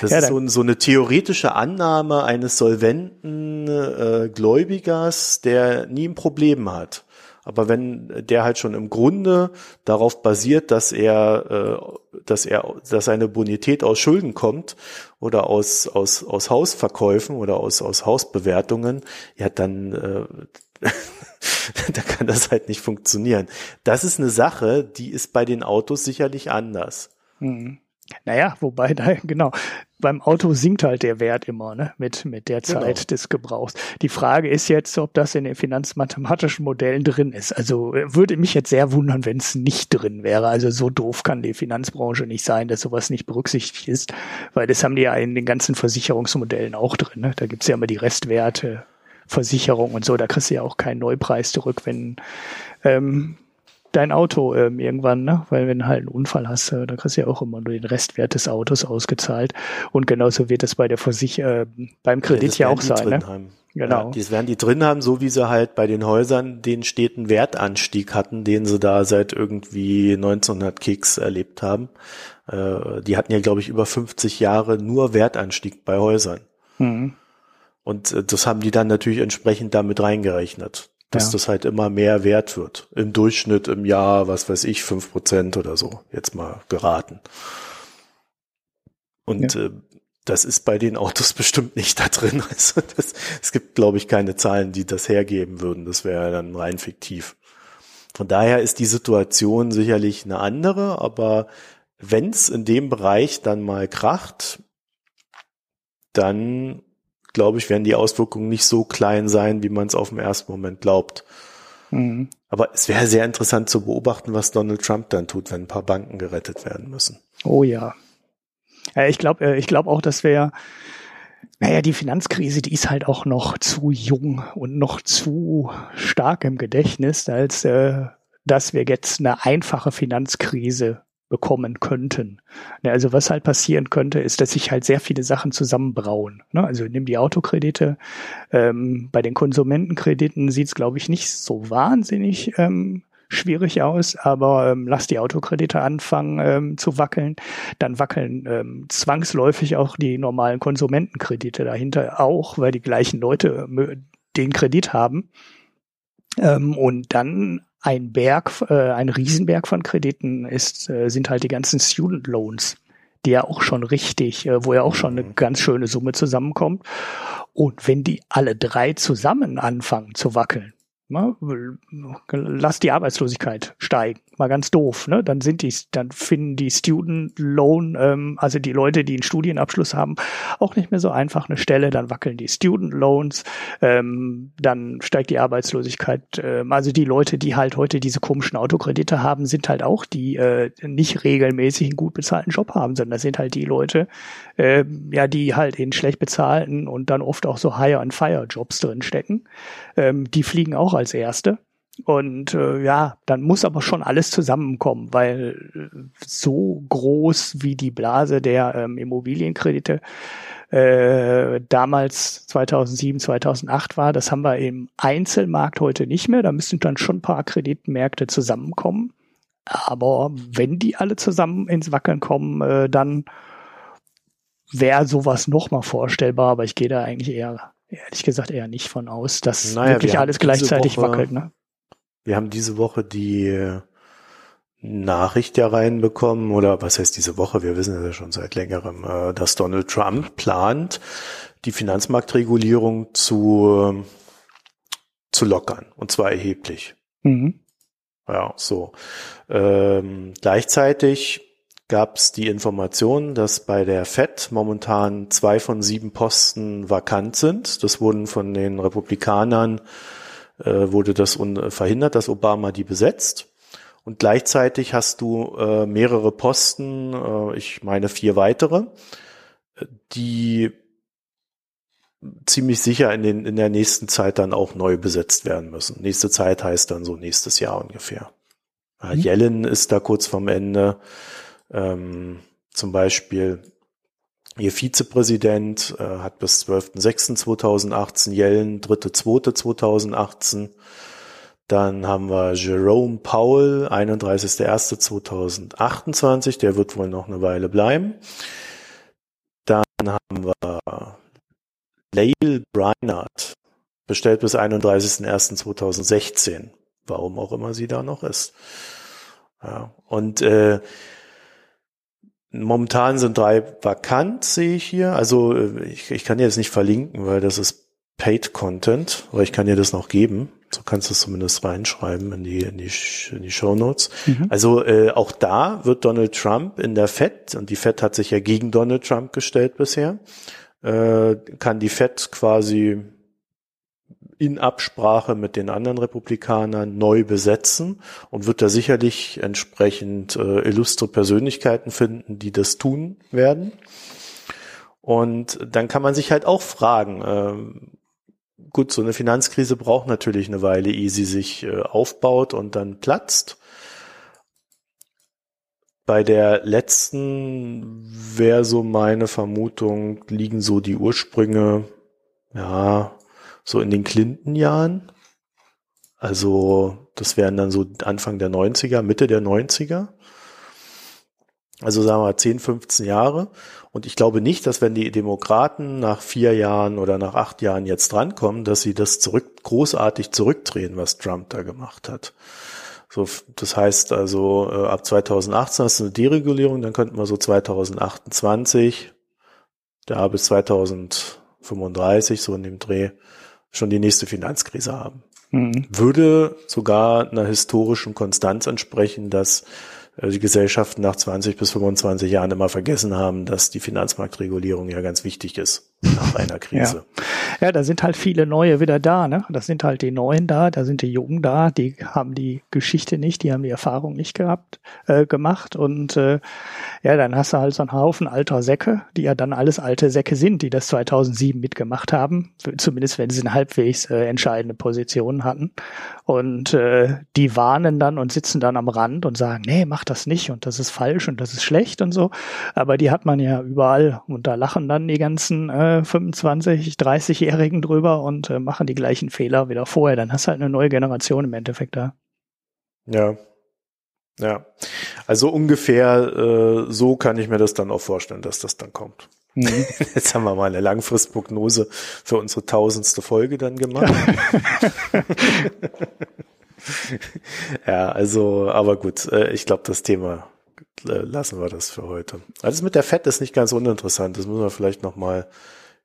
Das ja, ist so, so, eine theoretische Annahme eines solventen äh, Gläubigers, der nie ein Problem hat. Aber wenn der halt schon im Grunde darauf basiert, dass er, äh, dass er, dass seine Bonität aus Schulden kommt oder aus aus aus Hausverkäufen oder aus aus Hausbewertungen, ja dann äh, da kann das halt nicht funktionieren. Das ist eine Sache, die ist bei den Autos sicherlich anders. Mhm. Naja, wobei da, genau, beim Auto sinkt halt der Wert immer, ne, mit, mit der genau. Zeit genau. des Gebrauchs. Die Frage ist jetzt, ob das in den finanzmathematischen Modellen drin ist. Also würde mich jetzt sehr wundern, wenn es nicht drin wäre. Also so doof kann die Finanzbranche nicht sein, dass sowas nicht berücksichtigt ist, weil das haben die ja in den ganzen Versicherungsmodellen auch drin. Ne? Da gibt's ja immer die Restwerte, Versicherung und so, da kriegst du ja auch keinen Neupreis zurück, wenn ähm, dein Auto ähm, irgendwann, ne? Weil wenn du halt einen Unfall hast, äh, dann kriegst du ja auch immer nur den Restwert des Autos ausgezahlt. Und genauso wird es bei der Versich äh, beim Kredit ja, ja auch sein. Ne? Haben. Genau. Ja, das werden die drin haben, so wie sie halt bei den Häusern den steten Wertanstieg hatten, den sie da seit irgendwie 1900 Keks erlebt haben. Äh, die hatten ja, glaube ich, über 50 Jahre nur Wertanstieg bei Häusern. Mhm. Und äh, das haben die dann natürlich entsprechend damit reingerechnet, dass ja. das halt immer mehr wert wird. Im Durchschnitt im Jahr, was weiß ich, fünf Prozent oder so, jetzt mal geraten. Und ja. äh, das ist bei den Autos bestimmt nicht da drin. Also das, es gibt, glaube ich, keine Zahlen, die das hergeben würden. Das wäre dann rein fiktiv. Von daher ist die Situation sicherlich eine andere, aber wenn es in dem Bereich dann mal kracht, dann glaube ich, werden die Auswirkungen nicht so klein sein, wie man es auf den ersten Moment glaubt. Mhm. Aber es wäre sehr interessant zu beobachten, was Donald Trump dann tut, wenn ein paar Banken gerettet werden müssen. Oh ja, ja, ich glaube, äh, ich glaube auch, dass wir, naja, die Finanzkrise, die ist halt auch noch zu jung und noch zu stark im Gedächtnis, als äh, dass wir jetzt eine einfache Finanzkrise bekommen könnten. Also was halt passieren könnte, ist, dass sich halt sehr viele Sachen zusammenbrauen. Ne? Also nimm die Autokredite. Ähm, bei den Konsumentenkrediten sieht es, glaube ich, nicht so wahnsinnig ähm, schwierig aus, aber ähm, lass die Autokredite anfangen ähm, zu wackeln, dann wackeln ähm, zwangsläufig auch die normalen Konsumentenkredite dahinter auch, weil die gleichen Leute äh, den Kredit haben. Ähm, und dann ein Berg, äh, ein Riesenberg von Krediten ist, äh, sind halt die ganzen Student Loans, die ja auch schon richtig, äh, wo ja auch schon eine mhm. ganz schöne Summe zusammenkommt. Und wenn die alle drei zusammen anfangen zu wackeln, Ne? Lass die Arbeitslosigkeit steigen. Mal ganz doof. Ne? Dann sind die, dann finden die Student Loan, ähm, also die Leute, die einen Studienabschluss haben, auch nicht mehr so einfach eine Stelle. Dann wackeln die Student Loans. Ähm, dann steigt die Arbeitslosigkeit. Ähm, also die Leute, die halt heute diese komischen Autokredite haben, sind halt auch die äh, nicht regelmäßig einen gut bezahlten Job haben, sondern das sind halt die Leute, äh, ja, die halt in schlecht bezahlten und dann oft auch so Hire-and-Fire-Jobs drinstecken. Ähm, die fliegen auch als Erste. Und äh, ja, dann muss aber schon alles zusammenkommen, weil äh, so groß wie die Blase der ähm, Immobilienkredite äh, damals 2007, 2008 war, das haben wir im Einzelmarkt heute nicht mehr. Da müssen dann schon ein paar Kreditmärkte zusammenkommen. Aber wenn die alle zusammen ins Wackeln kommen, äh, dann wäre sowas nochmal vorstellbar. Aber ich gehe da eigentlich eher ehrlich gesagt eher nicht von aus, dass naja, wirklich alles gleichzeitig Woche, wackelt. Ne? Wir haben diese Woche die Nachricht ja reinbekommen, oder was heißt diese Woche? Wir wissen ja schon seit längerem, äh, dass Donald Trump plant, die Finanzmarktregulierung zu, zu lockern, und zwar erheblich. Mhm. Ja, so. Ähm, gleichzeitig gab es die Information, dass bei der FED momentan zwei von sieben Posten vakant sind. Das wurden von den Republikanern, äh, wurde das verhindert, dass Obama die besetzt. Und gleichzeitig hast du äh, mehrere Posten, äh, ich meine vier weitere, die ziemlich sicher in, den, in der nächsten Zeit dann auch neu besetzt werden müssen. Nächste Zeit heißt dann so nächstes Jahr ungefähr. Mhm. Yellen ist da kurz vorm Ende. Ähm, zum Beispiel Ihr Vizepräsident äh, hat bis 12.06.2018 Yellen, 3.2.2018. Dann haben wir Jerome Powell, 31.01.2028, der wird wohl noch eine Weile bleiben. Dann haben wir Lael Breinert, bestellt bis 31.01.2016, warum auch immer sie da noch ist. Ja, und äh, Momentan sind drei vakant, sehe ich hier. Also äh, ich, ich kann dir das nicht verlinken, weil das ist Paid Content, aber ich kann dir das noch geben. So kannst du es zumindest reinschreiben in die, in die, in die Show Notes. Mhm. Also äh, auch da wird Donald Trump in der Fed, und die Fed hat sich ja gegen Donald Trump gestellt bisher, äh, kann die Fed quasi in Absprache mit den anderen Republikanern neu besetzen und wird da sicherlich entsprechend äh, illustre Persönlichkeiten finden, die das tun werden. Und dann kann man sich halt auch fragen, äh, gut, so eine Finanzkrise braucht natürlich eine Weile, ehe sie sich äh, aufbaut und dann platzt. bei der letzten wäre so meine Vermutung, liegen so die Ursprünge, ja, so in den Clinton-Jahren. Also das wären dann so Anfang der 90er, Mitte der 90er. Also sagen wir 10, 15 Jahre. Und ich glaube nicht, dass wenn die Demokraten nach vier Jahren oder nach acht Jahren jetzt drankommen, dass sie das zurück, großartig zurückdrehen, was Trump da gemacht hat. So, das heißt also, äh, ab 2018 hast du eine Deregulierung, dann könnten wir so 2028, da bis 2035, so in dem Dreh, schon die nächste Finanzkrise haben. Mhm. Würde sogar einer historischen Konstanz entsprechen, dass äh, die Gesellschaften nach 20 bis 25 Jahren immer vergessen haben, dass die Finanzmarktregulierung ja ganz wichtig ist nach einer Krise. Ja. ja, da sind halt viele neue wieder da, ne? Das sind halt die Neuen da, da sind die Jungen da, die haben die Geschichte nicht, die haben die Erfahrung nicht gehabt, äh, gemacht und äh, ja, dann hast du halt so einen Haufen alter Säcke, die ja dann alles alte Säcke sind, die das 2007 mitgemacht haben, zumindest wenn sie eine halbwegs äh, entscheidende Position hatten und äh, die warnen dann und sitzen dann am Rand und sagen, nee, mach das nicht und das ist falsch und das ist schlecht und so, aber die hat man ja überall und da lachen dann die ganzen äh, 25, 30-Jährigen drüber und äh, machen die gleichen Fehler wieder vorher. Dann hast du halt eine neue Generation im Endeffekt da. Ja. Ja. Also ungefähr äh, so kann ich mir das dann auch vorstellen, dass das dann kommt. Mhm. Jetzt haben wir mal eine Langfristprognose für unsere tausendste Folge dann gemacht. ja, also, aber gut, äh, ich glaube, das Thema äh, lassen wir das für heute. Alles mit der Fett ist nicht ganz uninteressant. Das müssen wir vielleicht nochmal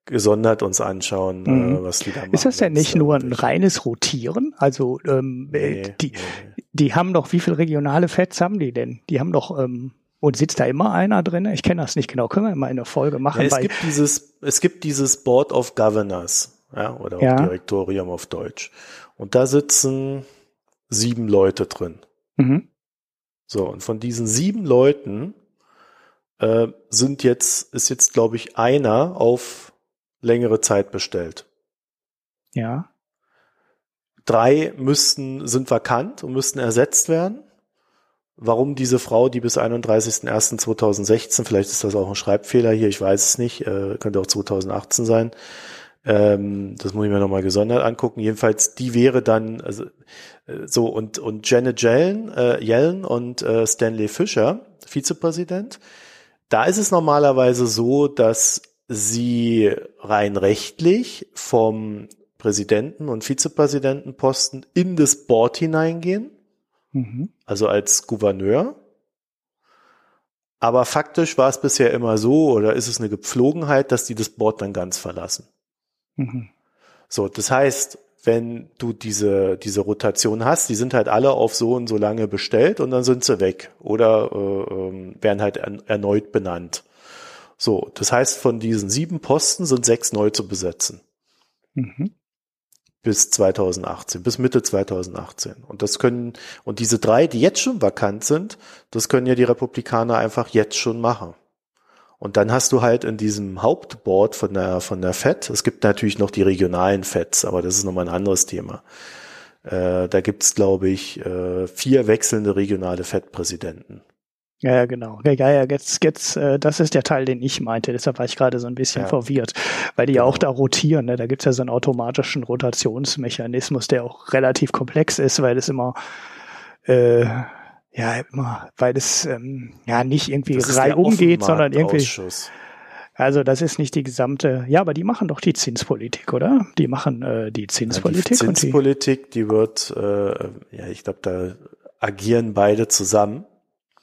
gesondert uns anschauen, äh, mhm. äh, was die da machen. Ist das denn nicht nur ein reines Rotieren? Also ähm, nee, die, nee. die haben doch, wie viele regionale Fets haben die denn? Die haben doch ähm, und sitzt da immer einer drin? Ich kenne das nicht genau. Können wir mal eine Folge machen? Ja, es gibt dieses, es gibt dieses Board of Governors, ja, oder ja. Direktorium auf Deutsch. Und da sitzen sieben Leute drin. Mhm. So, und von diesen sieben Leuten äh, sind jetzt, ist jetzt, glaube ich, einer auf längere Zeit bestellt. Ja. Drei müssten, sind vakant und müssten ersetzt werden. Warum diese Frau, die bis 31.01.2016, vielleicht ist das auch ein Schreibfehler hier, ich weiß es nicht, äh, könnte auch 2018 sein, ähm, das muss ich mir nochmal gesondert angucken. Jedenfalls, die wäre dann, also äh, so, und, und Janet Yellen, äh, Yellen und äh, Stanley Fischer, Vizepräsident, da ist es normalerweise so, dass sie rein rechtlich vom Präsidenten und Vizepräsidentenposten in das Board hineingehen, mhm. also als Gouverneur. Aber faktisch war es bisher immer so, oder ist es eine Gepflogenheit, dass die das Board dann ganz verlassen. Mhm. So, das heißt, wenn du diese, diese Rotation hast, die sind halt alle auf so und so lange bestellt und dann sind sie weg oder äh, ähm, werden halt er, erneut benannt. So, das heißt, von diesen sieben Posten sind sechs neu zu besetzen. Mhm. Bis 2018, bis Mitte 2018. Und das können, und diese drei, die jetzt schon vakant sind, das können ja die Republikaner einfach jetzt schon machen. Und dann hast du halt in diesem Hauptboard von der, von der FED, es gibt natürlich noch die regionalen FEDs, aber das ist nochmal ein anderes Thema. Äh, da gibt's glaube ich, äh, vier wechselnde regionale FED-Präsidenten. Ja, ja, genau. Ja, ja, jetzt, jetzt, äh, das ist der Teil, den ich meinte. Deshalb war ich gerade so ein bisschen ja. verwirrt, weil die genau. ja auch da rotieren. Ne? Da gibt's ja so einen automatischen Rotationsmechanismus, der auch relativ komplex ist, weil es immer äh, ja immer, weil es ähm, ja nicht irgendwie reihum geht, sondern irgendwie. Ausschuss. Also das ist nicht die gesamte, ja, aber die machen doch die Zinspolitik, oder? Die machen äh, die Zinspolitik. Ja, die Zinspolitik, die, die wird, äh, ja, ich glaube, da agieren beide zusammen.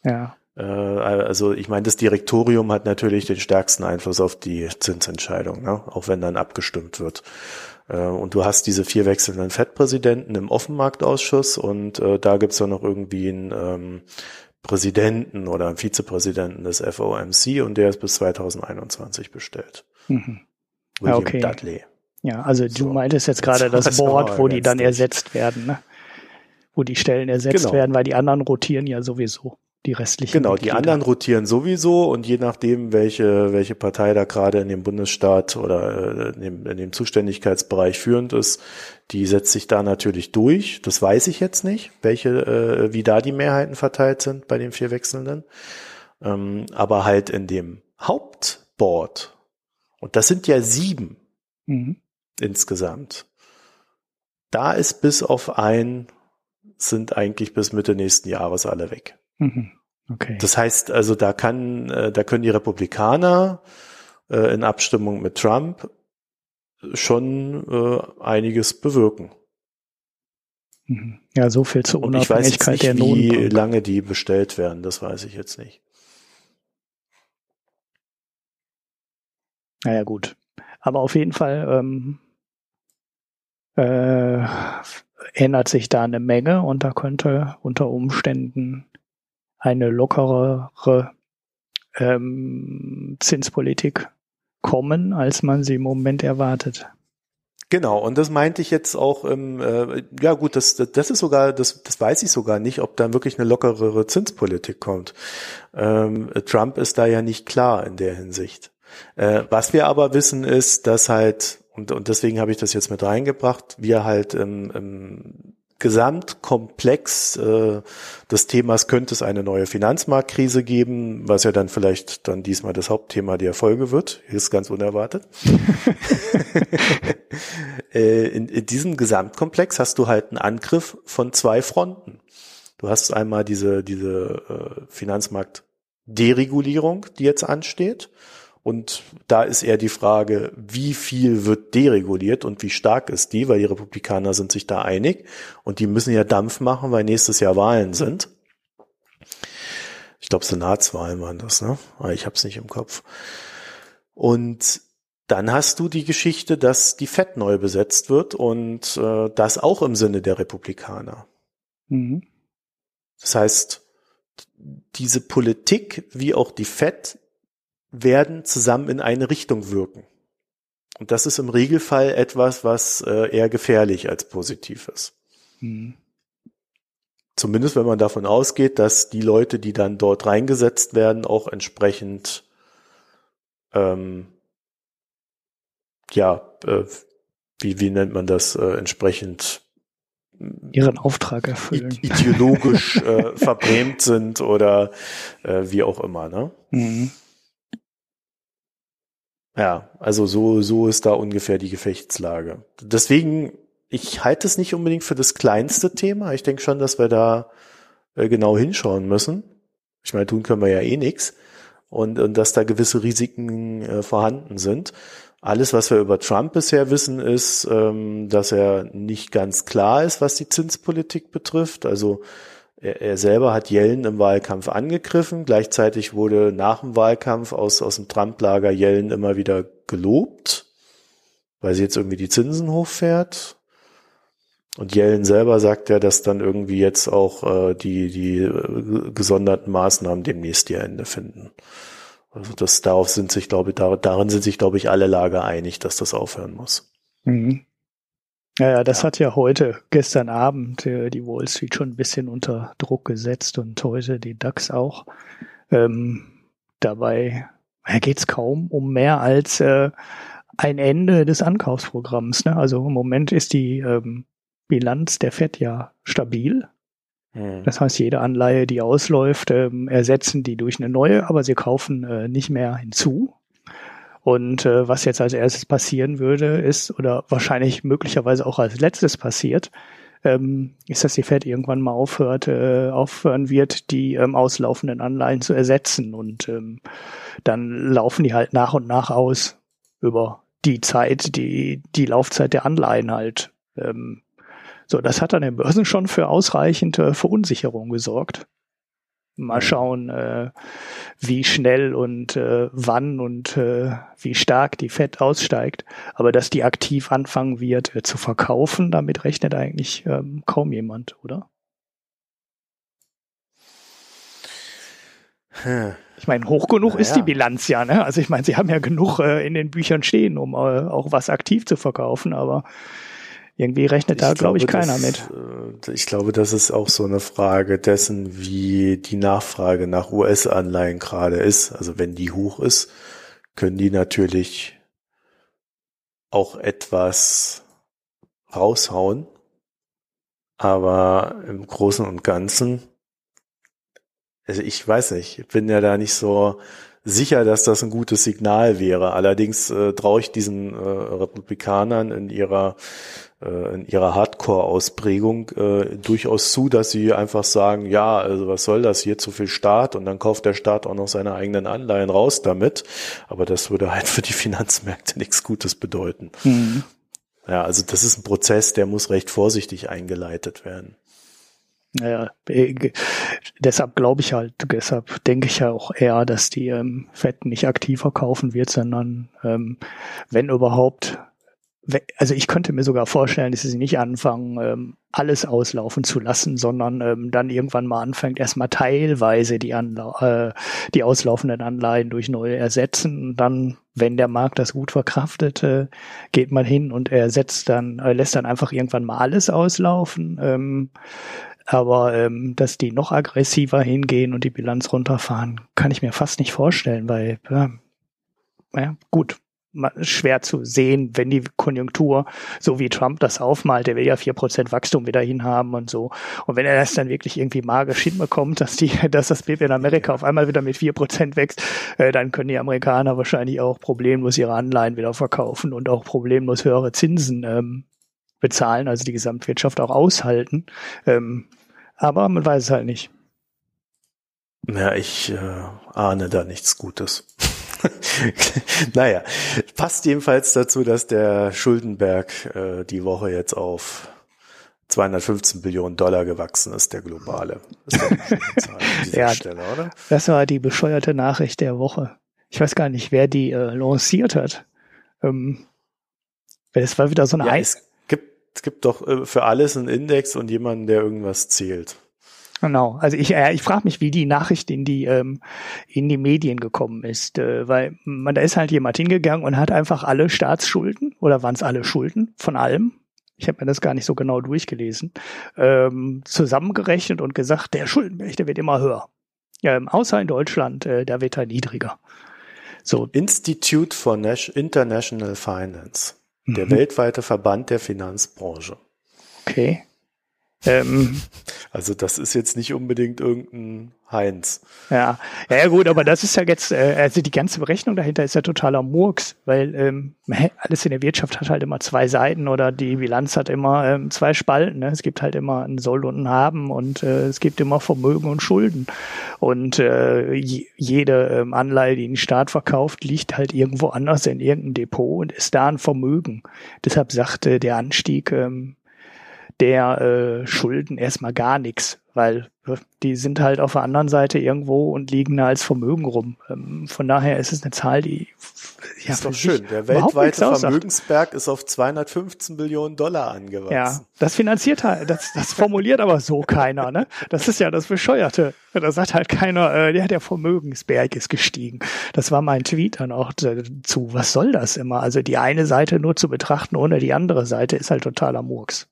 Ja. Äh, also ich meine, das Direktorium hat natürlich den stärksten Einfluss auf die Zinsentscheidung, ne? auch wenn dann abgestimmt wird. Äh, und du hast diese vier wechselnden Fettpräsidenten im Offenmarktausschuss und äh, da gibt's ja noch irgendwie einen ähm, Präsidenten oder einen Vizepräsidenten des FOMC und der ist bis 2021 bestellt. Mhm. William okay. Dudley. Ja, also du so. meintest jetzt gerade das Board, wo die dann ersetzt werden, ne? Wo die Stellen ersetzt genau. werden, weil die anderen rotieren ja sowieso. Die restlichen. Genau, Mitglieder. die anderen rotieren sowieso und je nachdem, welche, welche Partei da gerade in dem Bundesstaat oder äh, in dem, in dem Zuständigkeitsbereich führend ist, die setzt sich da natürlich durch. Das weiß ich jetzt nicht, welche, äh, wie da die Mehrheiten verteilt sind bei den vier Wechselnden. Ähm, aber halt in dem Hauptboard, und das sind ja sieben mhm. insgesamt, da ist bis auf ein, sind eigentlich bis Mitte nächsten Jahres alle weg. Mhm. Okay. Das heißt also, da kann, äh, da können die Republikaner äh, in Abstimmung mit Trump schon äh, einiges bewirken. Mhm. Ja, so viel zur Unabhängigkeit der Notenbank. Wie lange die bestellt werden, das weiß ich jetzt nicht. Naja, gut. Aber auf jeden Fall ähm, äh, ändert sich da eine Menge und da könnte unter Umständen eine lockerere ähm, Zinspolitik kommen, als man sie im Moment erwartet. Genau, und das meinte ich jetzt auch, ähm, äh, ja gut, das, das ist sogar, das, das weiß ich sogar nicht, ob da wirklich eine lockerere Zinspolitik kommt. Ähm, Trump ist da ja nicht klar in der Hinsicht. Äh, was wir aber wissen ist, dass halt, und, und deswegen habe ich das jetzt mit reingebracht, wir halt im, im Gesamtkomplex äh, des Themas könnte es eine neue Finanzmarktkrise geben, was ja dann vielleicht dann diesmal das Hauptthema der Folge wird. Ist ganz unerwartet. äh, in, in diesem Gesamtkomplex hast du halt einen Angriff von zwei Fronten. Du hast einmal diese, diese äh, Finanzmarktderegulierung, die jetzt ansteht. Und da ist eher die Frage, wie viel wird dereguliert und wie stark ist die, weil die Republikaner sind sich da einig und die müssen ja Dampf machen, weil nächstes Jahr Wahlen sind. Ich glaube, Senatswahlen waren das, ne? Aber ah, ich habe es nicht im Kopf. Und dann hast du die Geschichte, dass die FED neu besetzt wird und äh, das auch im Sinne der Republikaner. Mhm. Das heißt, diese Politik wie auch die FED werden zusammen in eine Richtung wirken. Und das ist im Regelfall etwas, was äh, eher gefährlich als positiv ist. Mhm. Zumindest wenn man davon ausgeht, dass die Leute, die dann dort reingesetzt werden, auch entsprechend ähm, ja, äh, wie, wie nennt man das, äh, entsprechend ihren Auftrag erfüllen. Ideologisch äh, verbrämt sind oder äh, wie auch immer, ne? Mhm. Ja, also so, so ist da ungefähr die Gefechtslage. Deswegen, ich halte es nicht unbedingt für das kleinste Thema. Ich denke schon, dass wir da äh, genau hinschauen müssen. Ich meine, tun können wir ja eh nichts. Und, und dass da gewisse Risiken äh, vorhanden sind. Alles, was wir über Trump bisher wissen, ist, ähm, dass er nicht ganz klar ist, was die Zinspolitik betrifft. Also er, er selber hat Yellen im Wahlkampf angegriffen. Gleichzeitig wurde nach dem Wahlkampf aus, aus dem Trump-Lager Yellen immer wieder gelobt, weil sie jetzt irgendwie die Zinsen hochfährt. Und Yellen selber sagt ja, dass dann irgendwie jetzt auch äh, die, die äh, gesonderten Maßnahmen demnächst ihr Ende finden. Also das darauf sind sich, glaube ich, darin sind sich, glaube ich, alle Lager einig, dass das aufhören muss. Mhm. Ja, ja, das ja. hat ja heute, gestern Abend, äh, die Wall Street schon ein bisschen unter Druck gesetzt und heute die DAX auch. Ähm, dabei ja, geht kaum um mehr als äh, ein Ende des Ankaufsprogramms. Ne? Also im Moment ist die ähm, Bilanz der FED ja stabil. Hm. Das heißt, jede Anleihe, die ausläuft, ähm, ersetzen die durch eine neue, aber sie kaufen äh, nicht mehr hinzu. Und äh, was jetzt als erstes passieren würde, ist, oder wahrscheinlich möglicherweise auch als letztes passiert, ähm, ist, dass die Fed irgendwann mal aufhört, äh, aufhören wird, die ähm, auslaufenden Anleihen zu ersetzen. Und ähm, dann laufen die halt nach und nach aus über die Zeit, die, die Laufzeit der Anleihen halt. Ähm, so, das hat an den Börsen schon für ausreichende Verunsicherung gesorgt. Mal schauen, äh, wie schnell und äh, wann und äh, wie stark die Fed aussteigt. Aber dass die aktiv anfangen wird äh, zu verkaufen, damit rechnet eigentlich ähm, kaum jemand, oder? Hm. Ich meine, hoch genug naja. ist die Bilanz ja, ne? Also ich meine, sie haben ja genug äh, in den Büchern stehen, um äh, auch was aktiv zu verkaufen, aber Irgendwie rechnet da, glaube ich, keiner mit. Äh, ich glaube, das ist auch so eine Frage dessen, wie die Nachfrage nach US-Anleihen gerade ist. Also wenn die hoch ist, können die natürlich auch etwas raushauen. Aber im Großen und Ganzen, also ich weiß nicht, ich bin ja da nicht so sicher, dass das ein gutes Signal wäre. Allerdings äh, traue ich diesen äh, Republikanern in ihrer äh, in ihrer Hardcore-Ausprägung äh, durchaus zu, dass sie einfach sagen, ja, also was soll das hier zu viel Staat und dann kauft der Staat auch noch seine eigenen Anleihen raus damit. Aber das würde halt für die Finanzmärkte nichts Gutes bedeuten. Mhm. Ja, also das ist ein Prozess, der muss recht vorsichtig eingeleitet werden. Ja, äh, deshalb glaube ich halt, deshalb denke ich ja auch eher, dass die ähm, Fed nicht aktiver kaufen wird, sondern ähm, wenn überhaupt, also ich könnte mir sogar vorstellen, dass sie nicht anfangen, ähm, alles auslaufen zu lassen, sondern ähm, dann irgendwann mal anfängt, erstmal teilweise die, Anla äh, die auslaufenden Anleihen durch neue ersetzen und dann, wenn der Markt das gut verkraftet, äh, geht man hin und ersetzt dann, äh, lässt dann einfach irgendwann mal alles auslaufen. Ähm, aber ähm, dass die noch aggressiver hingehen und die Bilanz runterfahren, kann ich mir fast nicht vorstellen, weil ja, ja gut, schwer zu sehen, wenn die Konjunktur, so wie Trump das aufmalt, der will ja vier Prozent Wachstum wieder hinhaben und so. Und wenn er das dann wirklich irgendwie magisch hinbekommt, dass die, dass das BIP in Amerika auf einmal wieder mit vier Prozent wächst, äh, dann können die Amerikaner wahrscheinlich auch problemlos ihre Anleihen wieder verkaufen und auch problemlos höhere Zinsen ähm, bezahlen, also die Gesamtwirtschaft auch aushalten. Ähm, aber man weiß es halt nicht. Ja, ich äh, ahne da nichts Gutes. naja, passt jedenfalls dazu, dass der Schuldenberg äh, die Woche jetzt auf 215 Billionen Dollar gewachsen ist, der globale. Das ist ja, Stelle, oder? Das war die bescheuerte Nachricht der Woche. Ich weiß gar nicht, wer die äh, lanciert hat. Ähm, es war wieder so eine ja, es gibt doch äh, für alles einen Index und jemanden, der irgendwas zählt. Genau. Also ich, äh, ich frage mich, wie die Nachricht in die ähm, in die Medien gekommen ist, äh, weil man da ist halt jemand hingegangen und hat einfach alle Staatsschulden oder waren es alle Schulden von allem? Ich habe mir das gar nicht so genau durchgelesen, ähm, zusammengerechnet und gesagt, der Schuldenberg, der wird immer höher. Ähm, außer in Deutschland, äh, da wird er niedriger. So. Institute for International Finance. Der mhm. weltweite Verband der Finanzbranche. Okay. Ähm, also das ist jetzt nicht unbedingt irgendein Heinz. Ja, ja gut, aber das ist ja jetzt, äh, also die ganze Berechnung dahinter ist ja totaler Murks, weil ähm, alles in der Wirtschaft hat halt immer zwei Seiten oder die Bilanz hat immer ähm, zwei Spalten. Ne? Es gibt halt immer ein Soll und ein Haben und äh, es gibt immer Vermögen und Schulden. Und äh, jede ähm, Anleihe, die ein Staat verkauft, liegt halt irgendwo anders in irgendeinem Depot und ist da ein Vermögen. Deshalb sagte der Anstieg ähm, der äh, Schulden erstmal gar nichts, weil äh, die sind halt auf der anderen Seite irgendwo und liegen da als Vermögen rum. Ähm, von daher ist es eine Zahl, die ja, ist doch schön. Der weltweite Vermögensberg ist auf 215 Billionen Dollar angewachsen. Ja, das finanziert halt, das, das formuliert aber so keiner, ne? Das ist ja das Bescheuerte. Da sagt halt keiner, äh, ja, der Vermögensberg ist gestiegen. Das war mein Tweet dann auch dazu. Was soll das immer? Also die eine Seite nur zu betrachten ohne die andere Seite ist halt totaler Murks.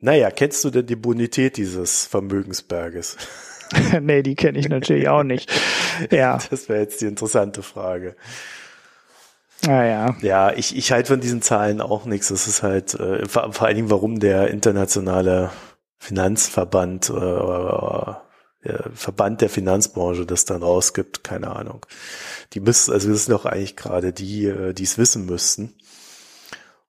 Naja, kennst du denn die Bonität dieses Vermögensberges? nee, die kenne ich natürlich auch nicht. Ja. Das wäre jetzt die interessante Frage. Naja. Ah, ja, ich, ich halte von diesen Zahlen auch nichts. Das ist halt äh, vor, vor allen Dingen, warum der internationale Finanzverband äh, der Verband der Finanzbranche das dann rausgibt, keine Ahnung. Die müssen, also das sind doch eigentlich gerade die, äh, die es wissen müssten.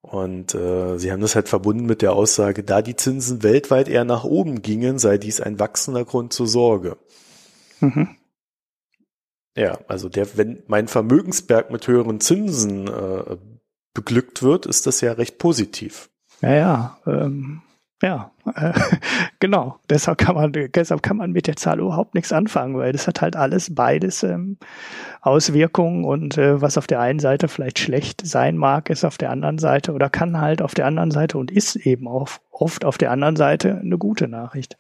Und äh, sie haben das halt verbunden mit der Aussage, da die Zinsen weltweit eher nach oben gingen, sei dies ein wachsender Grund zur Sorge. Mhm. Ja, also der, wenn mein Vermögensberg mit höheren Zinsen äh, beglückt wird, ist das ja recht positiv. Ja, ja. Ähm, ja, äh, genau. Deshalb kann man, deshalb kann man mit der Zahl überhaupt nichts anfangen, weil das hat halt alles beides ähm, Auswirkungen und äh, was auf der einen Seite vielleicht schlecht sein mag, ist auf der anderen Seite oder kann halt auf der anderen Seite und ist eben auch oft auf der anderen Seite eine gute Nachricht.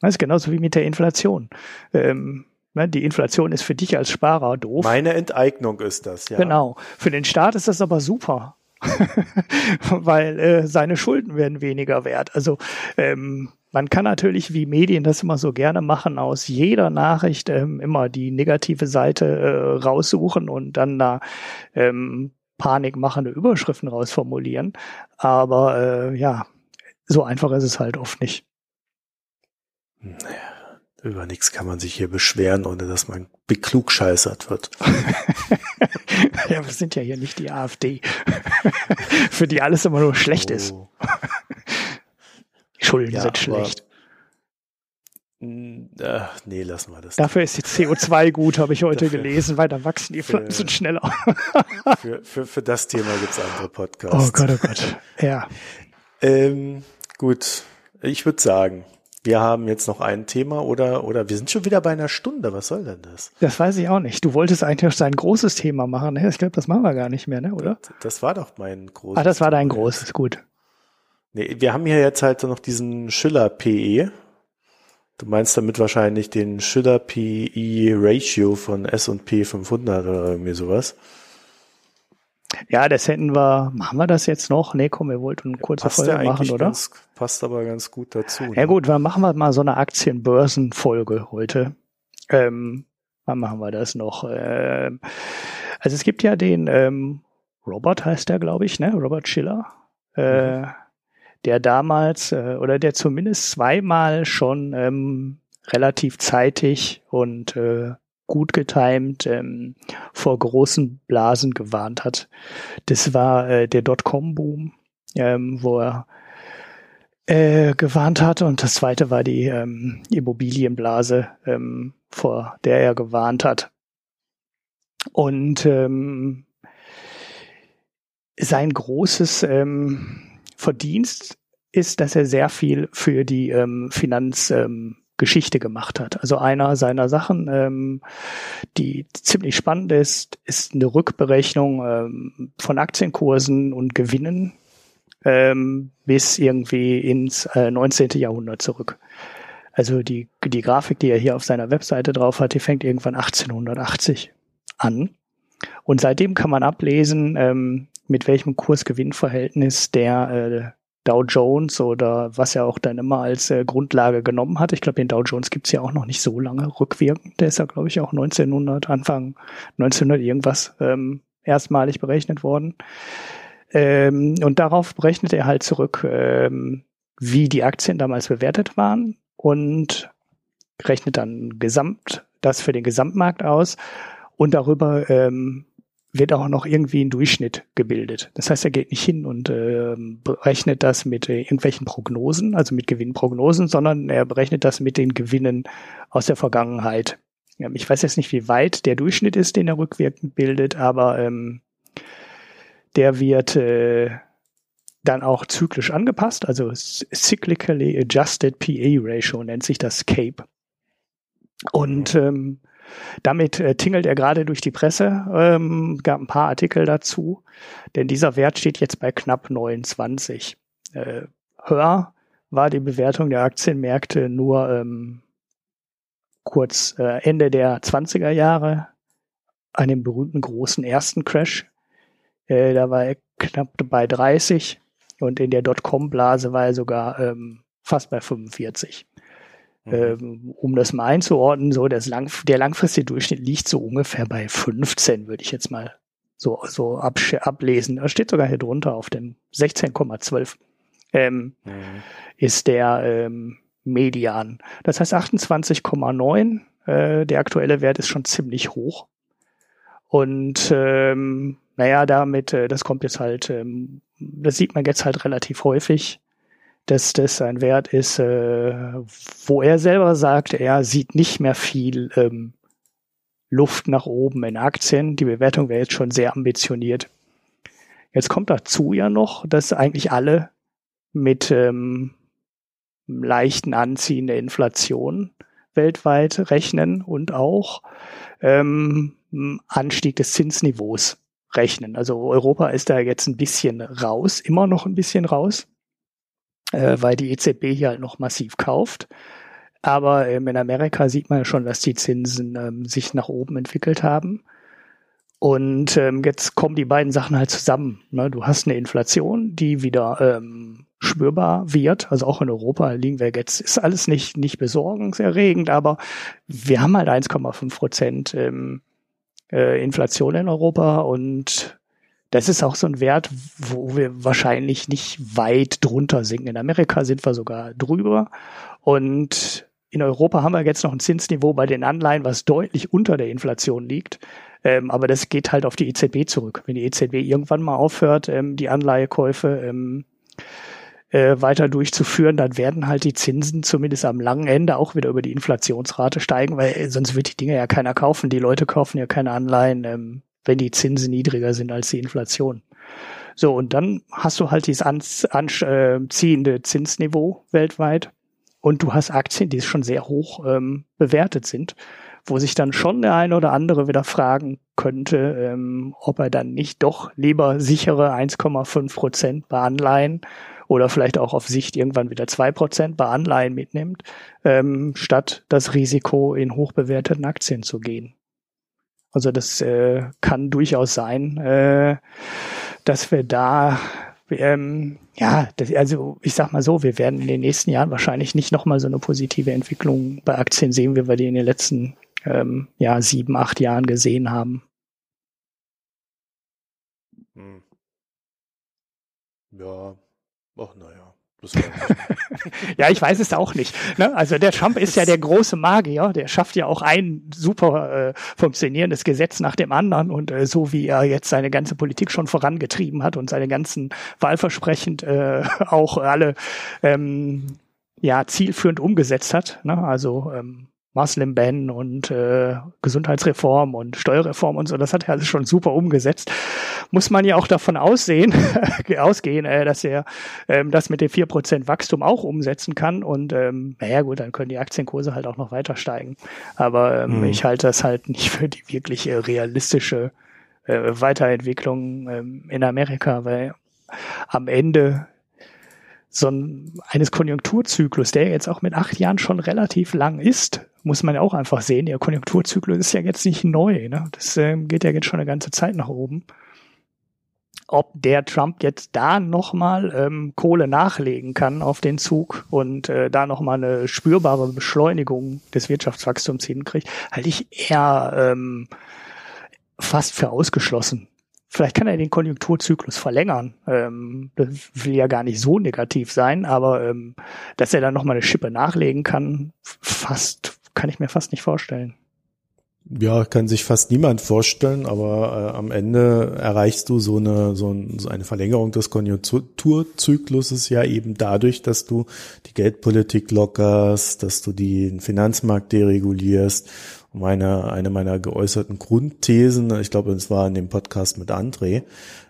Das ist genauso wie mit der Inflation. Ähm, ne, die Inflation ist für dich als Sparer doof. Meine Enteignung ist das, ja. Genau. Für den Staat ist das aber super weil äh, seine Schulden werden weniger wert. Also ähm, man kann natürlich, wie Medien das immer so gerne machen, aus jeder Nachricht ähm, immer die negative Seite äh, raussuchen und dann da ähm, panikmachende Überschriften rausformulieren. Aber äh, ja, so einfach ist es halt oft nicht. Naja, über nichts kann man sich hier beschweren, ohne dass man beklugscheißert wird. ja, wir sind ja hier nicht die AfD, für die alles immer nur schlecht oh. ist. Schulden ja, sind schlecht. Ach, nee, lassen wir das. Dafür ist die CO2 gut, habe ich heute dafür, gelesen, weil da wachsen die Pflanzen für, schneller. für, für, für das Thema gibt's andere Podcasts. Oh Gott, oh Gott. Ja. ähm, gut, ich würde sagen, wir haben jetzt noch ein Thema oder, oder wir sind schon wieder bei einer Stunde. Was soll denn das? Das weiß ich auch nicht. Du wolltest eigentlich ein großes Thema machen. Ne? Ich glaube, das machen wir gar nicht mehr, ne? oder? Das, das war doch mein großes. Ah, das war dein großes, gut. Nee, wir haben hier jetzt halt noch diesen Schiller PE. Du meinst damit wahrscheinlich den Schiller PE Ratio von S&P 500 oder irgendwie sowas. Ja, das hätten wir, machen wir das jetzt noch? Nee, komm, wir wollten eine kurze passt Folge machen, oder? Ganz, passt aber ganz gut dazu. Ja ne? gut, dann machen wir mal so eine Aktienbörsenfolge heute. Ähm, wann machen wir das noch? Ähm, also es gibt ja den ähm, Robert heißt der, glaube ich, ne? Robert Schiller. Äh, mhm der damals äh, oder der zumindest zweimal schon ähm, relativ zeitig und äh, gut getimt ähm, vor großen Blasen gewarnt hat. Das war äh, der Dotcom-Boom, ähm, wo er äh, gewarnt hat und das zweite war die ähm, Immobilienblase, ähm, vor der er gewarnt hat. Und ähm, sein großes ähm, Verdienst ist, dass er sehr viel für die ähm, Finanzgeschichte ähm, gemacht hat. Also einer seiner Sachen, ähm, die ziemlich spannend ist, ist eine Rückberechnung ähm, von Aktienkursen und Gewinnen ähm, bis irgendwie ins äh, 19. Jahrhundert zurück. Also die, die Grafik, die er hier auf seiner Webseite drauf hat, die fängt irgendwann 1880 an. Und seitdem kann man ablesen, ähm, mit welchem Kursgewinnverhältnis der äh, Dow Jones oder was er auch dann immer als äh, Grundlage genommen hat. Ich glaube, den Dow Jones gibt's ja auch noch nicht so lange rückwirkend. Der ist ja, glaube ich, auch 1900, Anfang 1900 irgendwas ähm, erstmalig berechnet worden. Ähm, und darauf berechnet er halt zurück, ähm, wie die Aktien damals bewertet waren und rechnet dann gesamt das für den Gesamtmarkt aus und darüber ähm, wird auch noch irgendwie ein Durchschnitt gebildet. Das heißt, er geht nicht hin und äh, berechnet das mit äh, irgendwelchen Prognosen, also mit Gewinnprognosen, sondern er berechnet das mit den Gewinnen aus der Vergangenheit. Ja, ich weiß jetzt nicht, wie weit der Durchschnitt ist, den er rückwirkend bildet, aber ähm, der wird äh, dann auch zyklisch angepasst, also Cyclically Adjusted PA Ratio nennt sich das CAPE. Und ähm, damit äh, tingelt er gerade durch die Presse, ähm, gab ein paar Artikel dazu, denn dieser Wert steht jetzt bei knapp 29. Äh, höher war die Bewertung der Aktienmärkte nur ähm, kurz äh, Ende der 20er Jahre an dem berühmten großen ersten Crash. Äh, da war er knapp bei 30 und in der Dotcom-Blase war er sogar ähm, fast bei 45. Mhm. Ähm, um das mal einzuordnen, so das lang, der langfristige Durchschnitt liegt so ungefähr bei 15, würde ich jetzt mal so, so ablesen. Da steht sogar hier drunter auf dem 16,12 ähm, mhm. ist der ähm, Median. Das heißt 28,9. Äh, der aktuelle Wert ist schon ziemlich hoch. Und ähm, naja, damit, äh, das kommt jetzt halt, ähm, das sieht man jetzt halt relativ häufig dass das ein Wert ist, äh, wo er selber sagt, er sieht nicht mehr viel ähm, Luft nach oben in Aktien. Die Bewertung wäre jetzt schon sehr ambitioniert. Jetzt kommt dazu ja noch, dass eigentlich alle mit ähm, leichten Anziehen der Inflation weltweit rechnen und auch ähm, Anstieg des Zinsniveaus rechnen. Also Europa ist da jetzt ein bisschen raus, immer noch ein bisschen raus äh, weil die EZB hier halt noch massiv kauft. Aber ähm, in Amerika sieht man ja schon, dass die Zinsen ähm, sich nach oben entwickelt haben. Und ähm, jetzt kommen die beiden Sachen halt zusammen. Ne? Du hast eine Inflation, die wieder ähm, spürbar wird. Also auch in Europa liegen wir jetzt, ist alles nicht, nicht besorgniserregend, aber wir haben halt 1,5 Prozent ähm, äh, Inflation in Europa und das ist auch so ein Wert, wo wir wahrscheinlich nicht weit drunter sinken. In Amerika sind wir sogar drüber. Und in Europa haben wir jetzt noch ein Zinsniveau bei den Anleihen, was deutlich unter der Inflation liegt. Ähm, aber das geht halt auf die EZB zurück. Wenn die EZB irgendwann mal aufhört, ähm, die Anleihekäufe ähm, äh, weiter durchzuführen, dann werden halt die Zinsen zumindest am langen Ende auch wieder über die Inflationsrate steigen, weil äh, sonst wird die Dinge ja keiner kaufen. Die Leute kaufen ja keine Anleihen, ähm, wenn die Zinsen niedriger sind als die Inflation. So, und dann hast du halt dieses anziehende Zinsniveau weltweit und du hast Aktien, die schon sehr hoch ähm, bewertet sind, wo sich dann schon der eine oder andere wieder fragen könnte, ähm, ob er dann nicht doch lieber sichere 1,5 Prozent bei Anleihen oder vielleicht auch auf Sicht irgendwann wieder zwei Prozent bei Anleihen mitnimmt, ähm, statt das Risiko in hochbewerteten Aktien zu gehen. Also das äh, kann durchaus sein, äh, dass wir da ähm, ja, das, also ich sag mal so, wir werden in den nächsten Jahren wahrscheinlich nicht nochmal so eine positive Entwicklung bei Aktien sehen, wie wir die in den letzten ähm, ja, sieben, acht Jahren gesehen haben. Hm. Ja, ach naja. ja, ich weiß es auch nicht. Ne? Also der Trump ist ja der große Magier, der schafft ja auch ein super äh, funktionierendes Gesetz nach dem anderen und äh, so wie er jetzt seine ganze Politik schon vorangetrieben hat und seine ganzen Wahlversprechend äh, auch alle ähm, ja zielführend umgesetzt hat. Ne? Also ähm, Muslim-Ban und äh, Gesundheitsreform und Steuerreform und so, das hat er alles schon super umgesetzt. Muss man ja auch davon aussehen, ausgehen, äh, dass er ähm, das mit dem 4% Wachstum auch umsetzen kann. Und ähm, naja gut, dann können die Aktienkurse halt auch noch weiter steigen. Aber ähm, mhm. ich halte das halt nicht für die wirklich äh, realistische äh, Weiterentwicklung ähm, in Amerika, weil am Ende so ein, eines Konjunkturzyklus, der jetzt auch mit acht Jahren schon relativ lang ist, muss man ja auch einfach sehen. Der Konjunkturzyklus ist ja jetzt nicht neu. Ne? Das äh, geht ja jetzt schon eine ganze Zeit nach oben. Ob der Trump jetzt da nochmal ähm, Kohle nachlegen kann auf den Zug und äh, da nochmal eine spürbare Beschleunigung des Wirtschaftswachstums hinkriegt, halte ich eher ähm, fast für ausgeschlossen. Vielleicht kann er den Konjunkturzyklus verlängern. Ähm, das will ja gar nicht so negativ sein, aber ähm, dass er dann nochmal eine Schippe nachlegen kann, fast, kann ich mir fast nicht vorstellen. Ja, kann sich fast niemand vorstellen, aber äh, am Ende erreichst du so eine, so, ein, so eine Verlängerung des Konjunkturzykluses ja eben dadurch, dass du die Geldpolitik lockerst, dass du den Finanzmarkt deregulierst meine, eine meiner geäußerten Grundthesen, ich glaube, es war in dem Podcast mit André,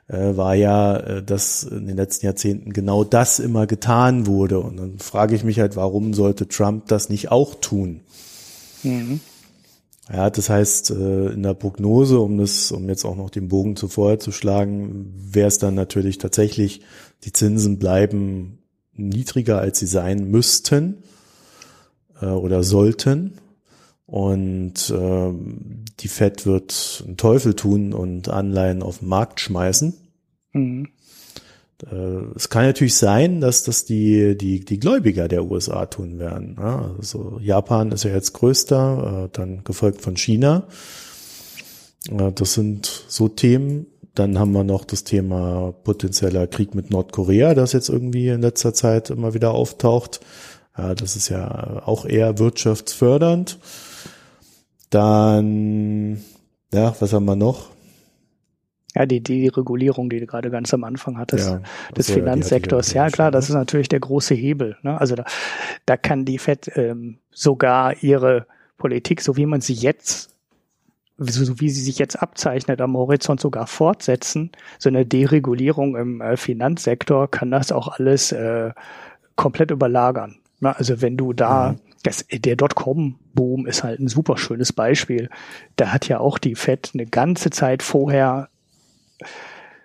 äh, war ja, äh, dass in den letzten Jahrzehnten genau das immer getan wurde. Und dann frage ich mich halt, warum sollte Trump das nicht auch tun? Mhm. Ja, das heißt, äh, in der Prognose, um das, um jetzt auch noch den Bogen zuvor zu schlagen, wäre es dann natürlich tatsächlich, die Zinsen bleiben niedriger, als sie sein müssten äh, oder sollten. Und äh, die Fed wird einen Teufel tun und Anleihen auf den Markt schmeißen. Mhm. Äh, es kann natürlich sein, dass das die, die, die Gläubiger der USA tun werden. Ja, also Japan ist ja jetzt größter, äh, dann gefolgt von China. Äh, das sind so Themen. Dann haben wir noch das Thema potenzieller Krieg mit Nordkorea, das jetzt irgendwie in letzter Zeit immer wieder auftaucht. Ja, das ist ja auch eher wirtschaftsfördernd. Dann, ja, was haben wir noch? Ja, die, die Regulierung, die du gerade ganz am Anfang hattest, ja, des also, Finanzsektors. Ja, klar, das ist natürlich der große Hebel. Ne? Also da, da kann die FED ähm, sogar ihre Politik, so wie man sie jetzt so wie sie sich jetzt abzeichnet, am Horizont sogar fortsetzen. So eine Deregulierung im äh, Finanzsektor kann das auch alles äh, komplett überlagern. Ne? Also wenn du da mhm das, der Dotcom-Boom ist halt ein super schönes Beispiel. Da hat ja auch die Fed eine ganze Zeit vorher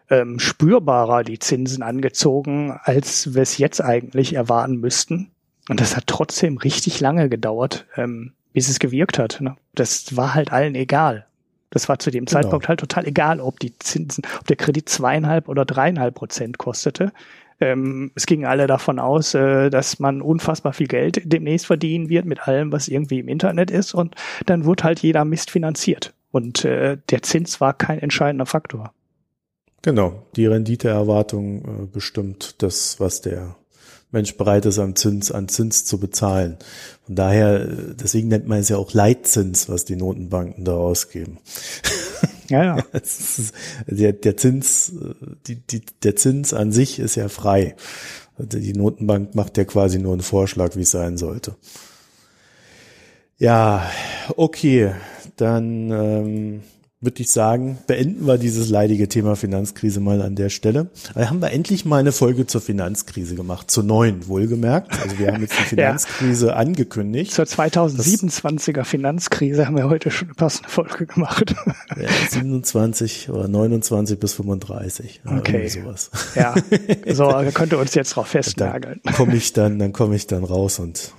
ähm, spürbarer die Zinsen angezogen, als wir es jetzt eigentlich erwarten müssten. Und das hat trotzdem richtig lange gedauert, ähm, bis es gewirkt hat. Ne? Das war halt allen egal. Das war zu dem genau. Zeitpunkt halt total egal, ob die Zinsen, ob der Kredit zweieinhalb oder dreieinhalb Prozent kostete. Ähm, es gingen alle davon aus, äh, dass man unfassbar viel Geld demnächst verdienen wird mit allem, was irgendwie im Internet ist. Und dann wurde halt jeder Mist finanziert. Und äh, der Zins war kein entscheidender Faktor. Genau, die Renditeerwartung äh, bestimmt das, was der Mensch bereit ist, an Zins, an Zins zu bezahlen. Von daher, äh, deswegen nennt man es ja auch Leitzins, was die Notenbanken da ausgeben. Ja, ja. der, der Zins, die, die, der Zins an sich ist ja frei. Die Notenbank macht ja quasi nur einen Vorschlag, wie es sein sollte. Ja, okay, dann ähm, würde ich sagen, beenden wir dieses leidige Thema Finanzkrise mal an der Stelle. Da haben wir endlich mal eine Folge zur Finanzkrise gemacht, zur neuen, wohlgemerkt. Also wir haben jetzt die Finanzkrise ja. angekündigt. Zur 2027er Finanzkrise haben wir heute schon eine passende Folge gemacht. Ja, 27 oder 29 bis 35. Okay. Sowas. Ja, so könnt ihr uns jetzt drauf festnageln. Komme ich dann, dann komme ich dann raus und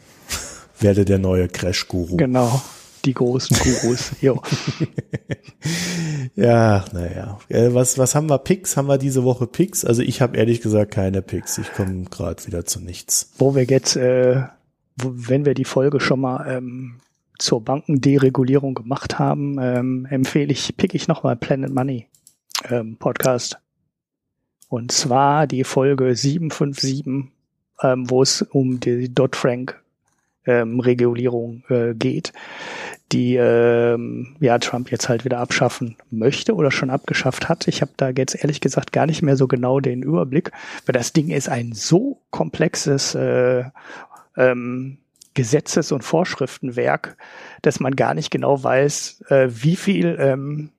werde der neue Crash-Guru. Genau die großen Gurus. jo. ja, naja. Äh, was, was haben wir Picks? Haben wir diese Woche Picks? Also ich habe ehrlich gesagt keine Picks. Ich komme gerade wieder zu nichts. Wo wir jetzt, äh, wenn wir die Folge schon mal ähm, zur Bankenderegulierung gemacht haben, ähm, empfehle ich, pick ich nochmal Planet Money ähm, Podcast. Und zwar die Folge 757, ähm, wo es um die Dodd-Frank ähm, Regulierung äh, geht, die ähm, ja Trump jetzt halt wieder abschaffen möchte oder schon abgeschafft hat. Ich habe da jetzt ehrlich gesagt gar nicht mehr so genau den Überblick, weil das Ding ist ein so komplexes äh, ähm, Gesetzes- und Vorschriftenwerk, dass man gar nicht genau weiß, äh, wie viel ähm,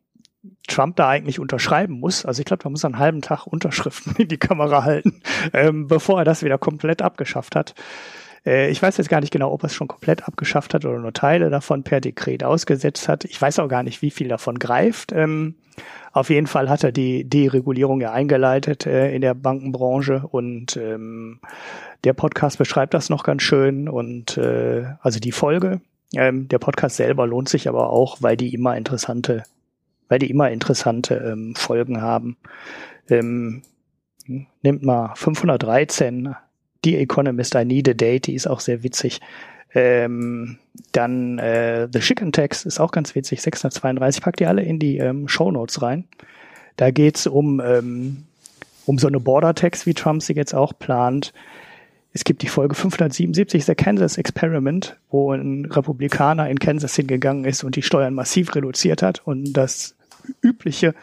Trump da eigentlich unterschreiben muss. Also ich glaube, man muss einen halben Tag Unterschriften in die Kamera halten, ähm, bevor er das wieder komplett abgeschafft hat. Äh, ich weiß jetzt gar nicht genau, ob er es schon komplett abgeschafft hat oder nur Teile davon per Dekret ausgesetzt hat. Ich weiß auch gar nicht, wie viel davon greift. Ähm, auf jeden Fall hat er die Deregulierung ja eingeleitet äh, in der Bankenbranche und ähm, der Podcast beschreibt das noch ganz schön und äh, also die Folge. Ähm, der Podcast selber lohnt sich aber auch, weil die immer interessante, weil die immer interessante Folgen haben. Ähm, nimmt mal 513 The Economist, I Need a Date, die ist auch sehr witzig. Ähm, dann äh, The Chicken Tax ist auch ganz witzig, 632, packt die alle in die ähm, Show Notes rein. Da geht's um, ähm, um so eine Border Tax, wie Trump sie jetzt auch plant. Es gibt die Folge 577, The Kansas Experiment, wo ein Republikaner in Kansas hingegangen ist und die Steuern massiv reduziert hat und das übliche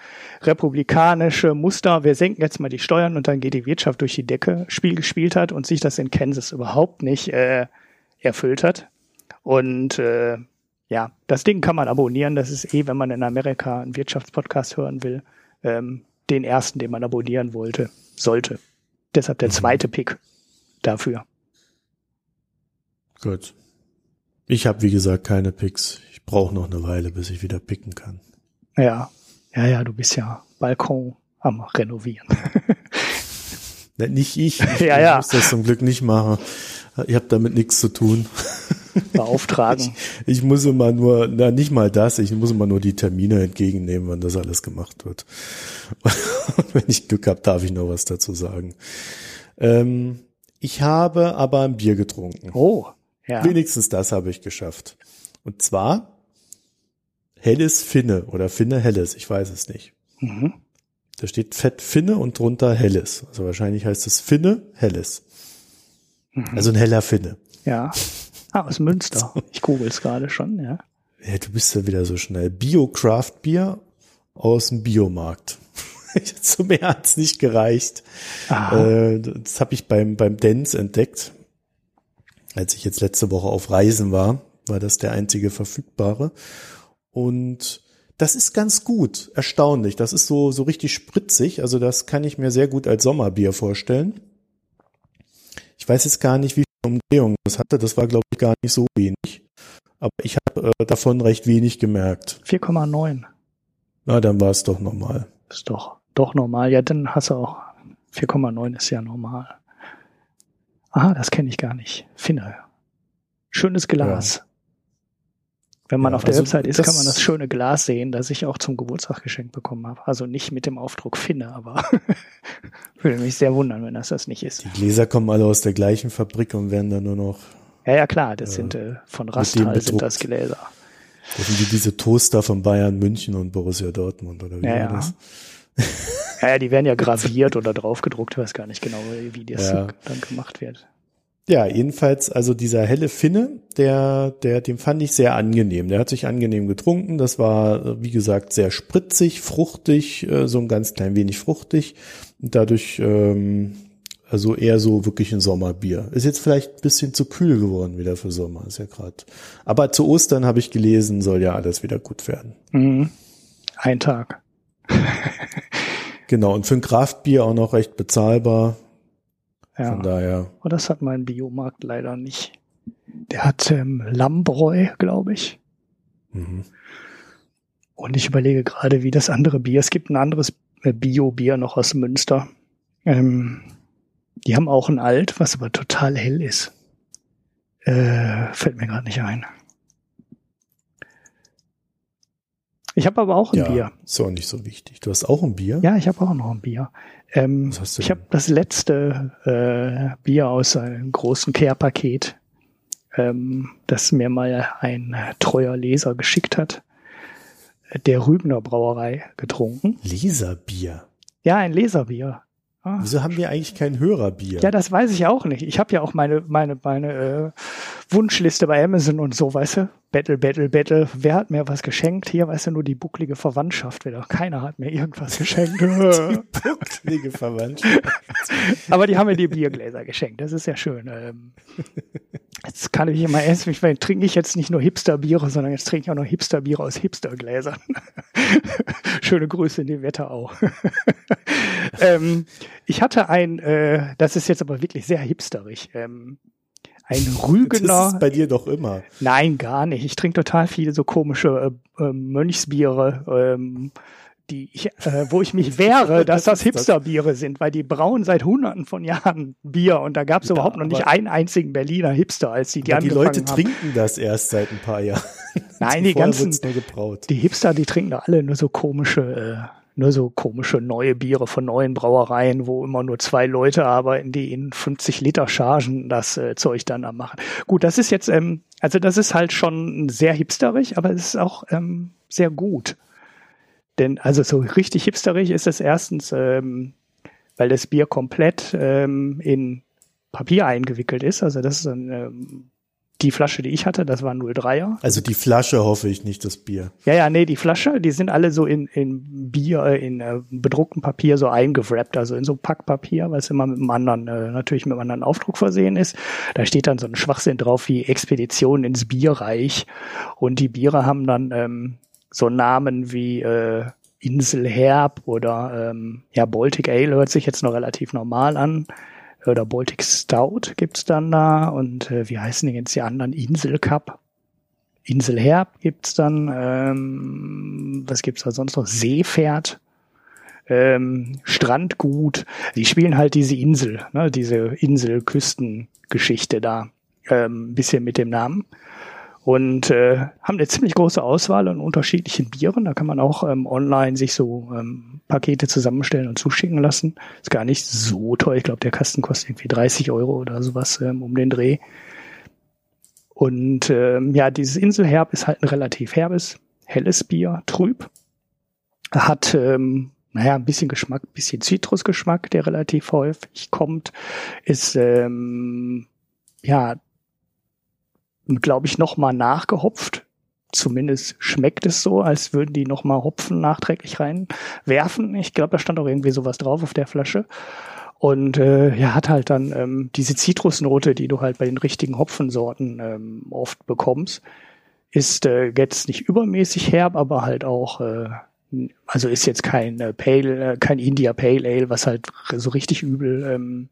republikanische Muster, wir senken jetzt mal die Steuern und dann geht die Wirtschaft durch die Decke, Spiel gespielt hat und sich das in Kansas überhaupt nicht äh, erfüllt hat. Und äh, ja, das Ding kann man abonnieren. Das ist eh, wenn man in Amerika einen Wirtschaftspodcast hören will, ähm, den ersten, den man abonnieren wollte, sollte. Deshalb der mhm. zweite Pick dafür. Gut. Ich habe wie gesagt keine Picks. Ich brauche noch eine Weile, bis ich wieder picken kann. Ja, ja, ja, du bist ja Balkon am Renovieren. nicht ich. Ich, ja, ja. muss das zum Glück nicht machen. Ich habe damit nichts zu tun. Beauftragen. Ich, ich, muss immer nur, na nicht mal das, ich muss immer nur die Termine entgegennehmen, wann das alles gemacht wird. Und wenn ich Glück habe, darf ich noch was dazu sagen. Ähm, ich habe aber ein Bier getrunken. Oh, ja. Wenigstens das habe ich geschafft. Und zwar Helles Finne oder Finne Helles, ich weiß es nicht. Mhm. Da steht Fett Finne und drunter Helles. Also wahrscheinlich heißt es Finne Helles. Mhm. Also ein heller Finne. Ja. Ah, aus Münster. Ich google es gerade schon, ja. Ja, du bist ja wieder so schnell. Bio-Craft Bier aus dem Biomarkt. Zu mehr hat's nicht gereicht. Äh, das habe ich beim, beim Dance entdeckt. Als ich jetzt letzte Woche auf Reisen war, war das der einzige verfügbare. Und das ist ganz gut, erstaunlich. Das ist so, so richtig spritzig. Also das kann ich mir sehr gut als Sommerbier vorstellen. Ich weiß jetzt gar nicht, wie viele Umdrehungen das hatte. Das war, glaube ich, gar nicht so wenig. Aber ich habe äh, davon recht wenig gemerkt. 4,9. Na, dann war es doch normal. Ist doch, doch normal. Ja, dann hast du auch 4,9 ist ja normal. Aha, das kenne ich gar nicht. Finne. Schönes Glas. Wenn man Ja, auf der also Website ist, kann man das schöne Glas sehen, das ich auch zum Geburtstag geschenkt bekommen habe. Also nicht mit dem Aufdruck Finne, aber würde mich sehr wundern, wenn das das nicht ist. Die Gläser kommen alle aus der gleichen Fabrik und werden dann nur noch, Ja, ja, klar, das sind äh, von Rastal sind bedruckt. das Gläser. das sind die, diese Toaster von Bayern, München und Borussia Dortmund oder wie Ja, war das? Ja, ja, die werden ja graviert oder draufgedruckt, ich weiß gar nicht genau, wie das Ja. dann gemacht wird. Ja, jedenfalls, also dieser helle Finne, der, der, den fand ich sehr angenehm. Der hat sich angenehm getrunken. Das war, äh, wie gesagt, sehr spritzig, fruchtig, äh, so ein ganz klein wenig fruchtig. Und dadurch, ähm, also eher so wirklich ein Sommerbier. Ist jetzt vielleicht ein bisschen zu kühl geworden wieder für Sommer, ist ja gerade. Aber zu Ostern habe ich gelesen, soll ja alles wieder gut werden. Mhm. Ein Tag. Genau, und für ein Kraftbier auch noch recht bezahlbar. Ja. Von daher, Aber das hat mein Biomarkt leider nicht. Der hat ähm, Lammbräu, glaube ich. mhm. Und ich überlege gerade, wie das andere Bier. Es gibt ein anderes äh, Bio-Bier noch aus Münster. Ähm, die haben auch ein Alt, was aber total hell ist. Äh, fällt mir gerade nicht ein. Ich habe aber auch ein ja, Bier. ist auch nicht so wichtig. Du hast auch ein Bier? Ja, ich habe auch noch ein Bier. Ähm, ich habe das letzte äh, Bier aus einem großen Care-Paket, ähm, das mir mal ein treuer Leser geschickt hat, äh, der Rübner Brauerei getrunken. Leserbier. Ja, ein Leserbier. Ah. Wieso haben wir eigentlich kein Hörerbier? Ja, das weiß ich auch nicht. Ich habe ja auch meine meine meine äh, Wunschliste bei Amazon und so, weißt du? Battle, Battle, Battle. Wer hat mir was geschenkt? Hier, weißt du, nur die bucklige Verwandtschaft wieder. Keiner hat mir irgendwas geschenkt. Bucklige Verwandtschaft. Aber die haben mir die Biergläser geschenkt. Das ist ja schön. Ähm, jetzt kann ich immer erst, ich meine, trinke ich jetzt nicht nur Hipsterbiere, sondern jetzt trinke ich auch noch Hipsterbiere aus Hipstergläsern. Schöne Grüße in die Wetterau. ähm, ich hatte ein, äh, das ist jetzt aber wirklich sehr hipsterig, ähm, ein Das Rügener. ist bei dir doch immer. Nein, gar nicht. Ich trinke total viele so komische äh, äh, Mönchsbiere, ähm, die ich, äh, wo ich mich wehre, dass das? Hipsterbiere sind, weil die brauen seit hunderten von Jahren Bier und da gab es Ja, überhaupt noch nicht einen einzigen Berliner Hipster, als die die Aber die Leute haben. trinken das erst seit ein paar Jahren. Nein, die ganzen, die Hipster, die trinken da alle nur so komische, äh, nur so komische neue Biere von neuen Brauereien, wo immer nur zwei Leute arbeiten, die in 50 Liter Chargen das äh, Zeug dann am machen. Gut, das ist jetzt, ähm, also das ist halt schon sehr hipsterig, aber es ist auch ähm, sehr gut. Denn also so richtig hipsterig ist es erstens, ähm, weil das Bier komplett ähm, in Papier eingewickelt ist. Also das ist ein, ähm, die Flasche, die ich hatte, das war ein 03er. Also die Flasche hoffe ich nicht, das Bier. Ja, ja, nee, die Flasche, die sind alle so in, in Bier, äh, in äh, bedrucktem Papier so eingewrappt, also in so Packpapier, was immer mit einem anderen, äh, natürlich mit einem anderen Aufdruck versehen ist. Da steht dann so ein Schwachsinn drauf wie Expedition ins Bierreich. Und die Biere haben dann ähm, so Namen wie äh, Inselherb oder ähm, ja, Baltic Ale hört sich jetzt noch relativ normal an. Oder Baltic Stout gibt's dann da. Und äh, wie heißen die jetzt die anderen? Insel Cup. Inselherb gibt's dann, ähm, was gibt's da sonst noch? Seepferd, ähm, Strandgut. Die spielen halt diese Insel, ne, diese Inselküstengeschichte da, ähm, bisschen mit dem Namen. Und äh, haben eine ziemlich große Auswahl an unterschiedlichen Bieren. Da kann man auch ähm, online sich so ähm, Pakete zusammenstellen und zuschicken lassen. Ist gar nicht so teuer. Ich glaube, der Kasten kostet irgendwie 30 Euro oder sowas ähm, um den Dreh. Und ähm, ja, dieses Inselherb ist halt ein relativ herbes, helles Bier, trüb. Hat, ähm, naja, ein bisschen Geschmack, ein bisschen Zitrusgeschmack, der relativ häufig kommt. Ist, ähm, ja, glaube ich, nochmal nachgehopft. Zumindest schmeckt es so, als würden die nochmal Hopfen nachträglich reinwerfen. Ich glaube, da stand auch irgendwie sowas drauf auf der Flasche. Und äh, ja, hat halt dann ähm, diese Zitrusnote, die du halt bei den richtigen Hopfensorten ähm, oft bekommst, ist äh, jetzt nicht übermäßig herb, aber halt auch, äh, also ist jetzt kein äh, Pale, äh, kein India Pale Ale, was halt so richtig übel ähm,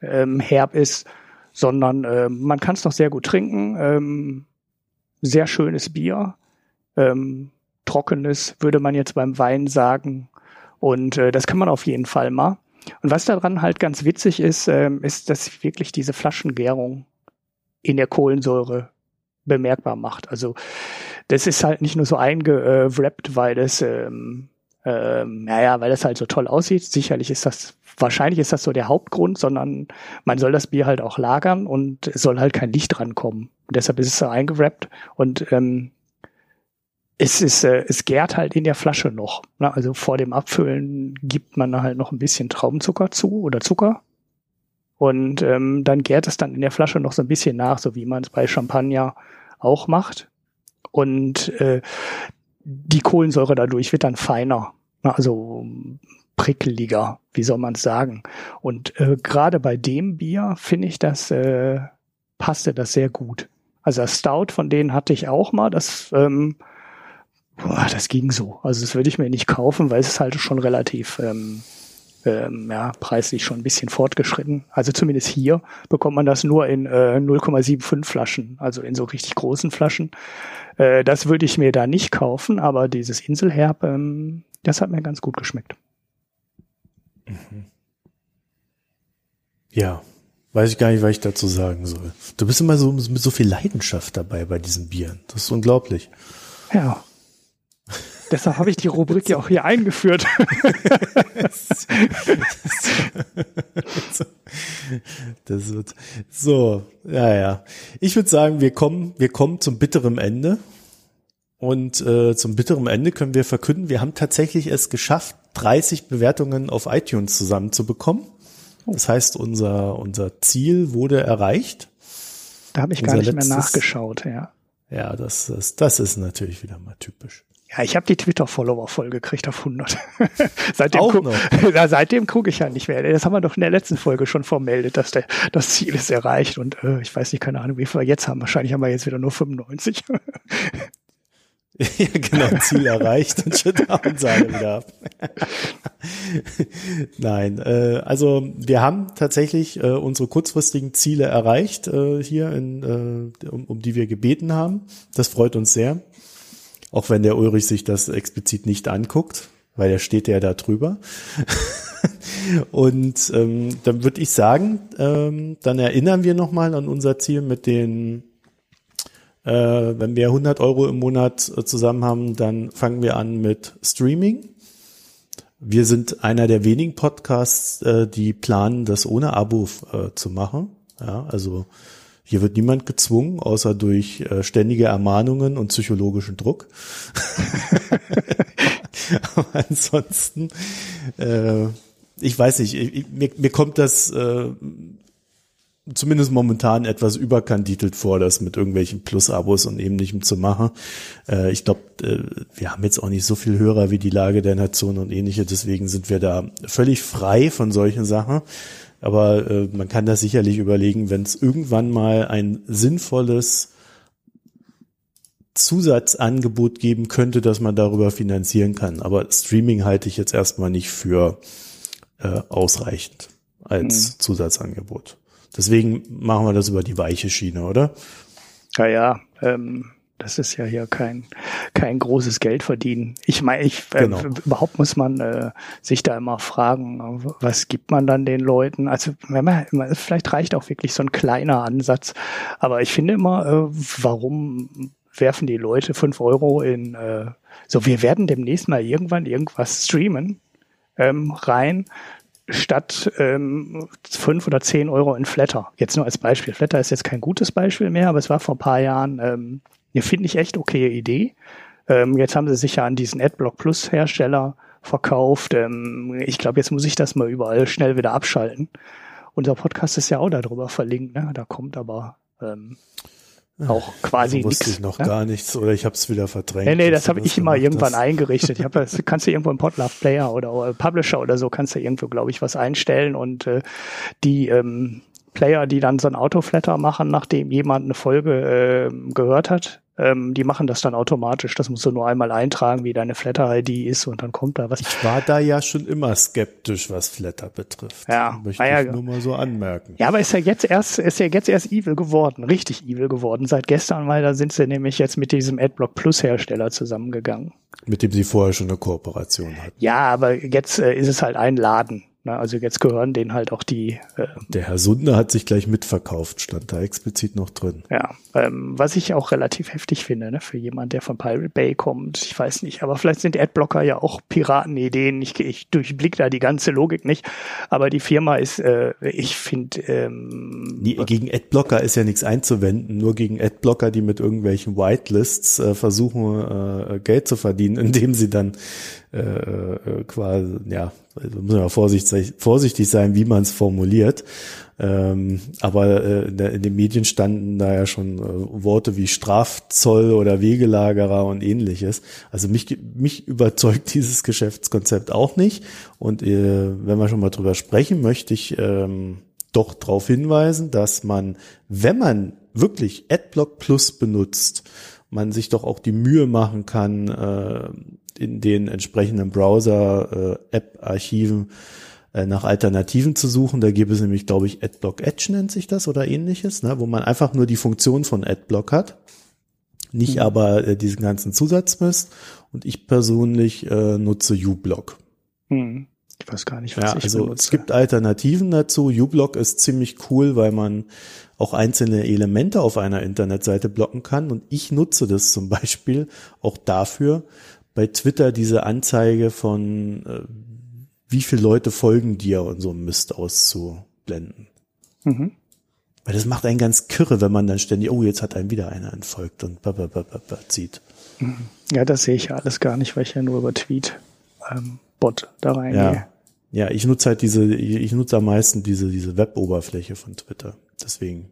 ähm, herb ist, sondern äh, man kann es noch sehr gut trinken. Ähm, sehr schönes Bier, ähm, trockenes, würde man jetzt beim Wein sagen. Und äh, das kann man auf jeden Fall mal. Und was daran halt ganz witzig ist, ähm, ist, dass wirklich diese Flaschengärung in der Kohlensäure bemerkbar macht. Also das ist halt nicht nur so eingewrappt, weil es ähm, ähm, naja, weil das halt so toll aussieht. Sicherlich ist das, wahrscheinlich ist das so der Hauptgrund, sondern man soll das Bier halt auch lagern und es soll halt kein Licht rankommen. Und deshalb ist es so eingewrappt und ähm, es ist, äh, es gärt halt in der Flasche noch. Ne? Also vor dem Abfüllen gibt man halt noch ein bisschen Traubenzucker zu oder Zucker. Und ähm, dann gärt es dann in der Flasche noch so ein bisschen nach, so wie man es bei Champagner auch macht. Und äh, die Kohlensäure dadurch wird dann feiner, ne? also prickeliger, wie soll man es sagen. Und äh, gerade bei dem Bier finde ich, das äh, passte das sehr gut. Also das Stout von denen hatte ich auch mal, das ähm, boah, das ging so. Also das würde ich mir nicht kaufen, weil es ist halt schon relativ ähm, ähm, ja, preislich schon ein bisschen fortgeschritten. Also zumindest hier bekommt man das nur in äh, 0,75 Flaschen, also in so richtig großen Flaschen. Äh, das würde ich mir da nicht kaufen, aber dieses Inselherb, ähm, das hat mir ganz gut geschmeckt. Mhm. Ja, weiß ich gar nicht, was ich dazu sagen soll. Du bist immer so mit so viel Leidenschaft dabei bei diesen Bieren. Das ist unglaublich. Ja. Deshalb habe ich die Rubrik ja auch hier eingeführt. das wird so, ja, ja. Ich würde sagen, wir kommen, wir kommen zum bitteren Ende. Und äh, zum bitteren Ende können wir verkünden, wir haben tatsächlich es geschafft, 30 Bewertungen auf iTunes zusammenzubekommen. Das heißt, unser, unser Ziel wurde erreicht. Da habe ich unser gar nicht mehr nachgeschaut, ja. Ja, das, das, das ist natürlich wieder mal typisch. Ja, ich habe die Twitter-Follower voll gekriegt auf 100. seitdem Auch noch. Ja, seitdem gucke ich ja nicht mehr. Das haben wir doch in der letzten Folge schon vermeldet, dass der, das Ziel ist erreicht. Und äh, ich weiß nicht, keine Ahnung, wie viel wir jetzt haben. Wahrscheinlich haben wir jetzt wieder nur 95. ja, genau, Ziel erreicht und Shutdown-Sage wieder ab. Nein, äh, also wir haben tatsächlich äh, unsere kurzfristigen Ziele erreicht äh, hier, in, äh, um, um die wir gebeten haben. Das freut uns sehr. Auch wenn der Ulrich sich das explizit nicht anguckt, weil er steht ja da drüber. Und ähm, dann würde ich sagen, ähm, dann erinnern wir nochmal an unser Ziel mit den, äh, wenn wir 100 Euro im Monat äh, zusammen haben, dann fangen wir an mit Streaming. Wir sind einer der wenigen Podcasts, äh, die planen, das ohne Abo äh, zu machen. Ja, also hier wird niemand gezwungen, außer durch äh, ständige Ermahnungen und psychologischen Druck. Aber ansonsten, äh, ich weiß nicht, ich, mir, mir kommt das äh, zumindest momentan etwas überkandidelt vor, das mit irgendwelchen Plus-Abos und ähnlichem zu machen. Äh, ich glaube, äh, wir haben jetzt auch nicht so viel Hörer wie die Lage der Nation und ähnliche, deswegen sind wir da völlig frei von solchen Sachen. Aber äh, man kann das sicherlich überlegen, wenn es irgendwann mal ein sinnvolles Zusatzangebot geben könnte, dass man darüber finanzieren kann. Aber Streaming halte ich jetzt erstmal nicht für äh, ausreichend als mhm. Zusatzangebot. Deswegen machen wir das über die weiche Schiene, oder? Ja, ja. Ähm, das ist ja hier kein, kein großes Geld verdienen. Ich meine, ich, äh, genau. überhaupt muss man äh, sich da immer fragen, was gibt man dann den Leuten? Also wenn man, vielleicht reicht auch wirklich so ein kleiner Ansatz. Aber ich finde immer, äh, warum werfen die Leute fünf Euro in äh, so, wir werden demnächst mal irgendwann irgendwas streamen ähm, rein, statt ähm, fünf oder zehn Euro in Flatter. Jetzt nur als Beispiel. Flatter ist jetzt kein gutes Beispiel mehr, aber es war vor ein paar Jahren ähm, eine, finde ich, echt okay Idee. Ähm, jetzt haben sie sich ja an diesen AdBlock Plus Hersteller verkauft. Ähm, ich glaube, jetzt muss ich das mal überall schnell wieder abschalten. Unser Podcast ist ja auch darüber verlinkt, ne? Da kommt aber ähm, auch quasi nichts. wusste ich noch ne? gar nichts oder ich habe es wieder verdrängt. Nee, nee, das habe ich immer irgendwann hast. eingerichtet. Ich hab, das kannst du irgendwo im Podlove Player oder, oder Publisher oder so kannst du irgendwo, glaube ich, was einstellen und äh, die ähm, Player, die dann so ein Autoflatter machen, nachdem jemand eine Folge äh, gehört hat, ähm, die machen das dann automatisch. Das musst du nur einmal eintragen, wie deine Flatter-ID ist und dann kommt da was. Ich war da ja schon immer skeptisch, was Flatter betrifft. Ja, möchte ja, ich nur mal so anmerken. Ja, aber ist ja jetzt erst, ist ja jetzt erst evil geworden, richtig evil geworden seit gestern, weil da sind sie nämlich jetzt mit diesem AdBlock Plus Hersteller zusammengegangen. Mit dem sie vorher schon eine Kooperation hatten. Ja, aber jetzt äh, ist es halt ein Laden Na, also jetzt gehören denen halt auch die. Äh, Der Herr Sunde hat sich gleich mitverkauft, stand da explizit noch drin. Ja, ähm, was ich auch relativ heftig finde, ne, für jemand, der von Pirate Bay kommt. Ich weiß nicht, aber vielleicht sind Adblocker ja auch Piratenideen. Ich, ich durchblick da die ganze Logik nicht. Aber die Firma ist, äh, ich finde. Ähm, nee, gegen Adblocker ist ja nichts einzuwenden, nur gegen Adblocker, die mit irgendwelchen Whitelists äh, versuchen, äh, Geld zu verdienen, indem sie dann äh, äh, quasi, ja, also muss man vorsichtig, vorsichtig sein, wie man es formuliert. Ähm, aber äh, in den Medien standen da ja schon äh, Worte wie Strafzoll oder Wegelagerer und ähnliches. Also mich, mich überzeugt dieses Geschäftskonzept auch nicht. Und äh, wenn wir schon mal drüber sprechen, möchte ich ähm, doch darauf hinweisen, dass man, wenn man wirklich Adblock Plus benutzt, man sich doch auch die Mühe machen kann, äh, in den entsprechenden Browser-App-Archiven äh, nach Alternativen zu suchen. Da gibt es nämlich, glaube ich, Adblock Edge nennt sich das oder ähnliches, ne, wo man einfach nur die Funktion von Adblock hat, nicht mhm. aber äh, diesen ganzen Zusatzmist. Und ich persönlich äh, nutze uBlock. Mhm. Ich weiß gar nicht, was ja, ich also benutze. Es gibt Alternativen dazu. uBlock ist ziemlich cool, weil man auch einzelne Elemente auf einer Internetseite blocken kann. Und ich nutze das zum Beispiel auch dafür, bei Twitter diese Anzeige von äh, wie viele Leute folgen dir und so Mist auszublenden. Mhm. Weil das macht einen ganz kirre, wenn man dann ständig, oh, jetzt hat einem wieder einer entfolgt und zieht. Mhm. Ja, das sehe ich ja alles gar nicht, weil ich ja nur über Tweet ähm, Bot da reingehe. Ja. ja, ich nutze halt diese, ich nutze am meisten diese, diese Web-Oberfläche von Twitter. Deswegen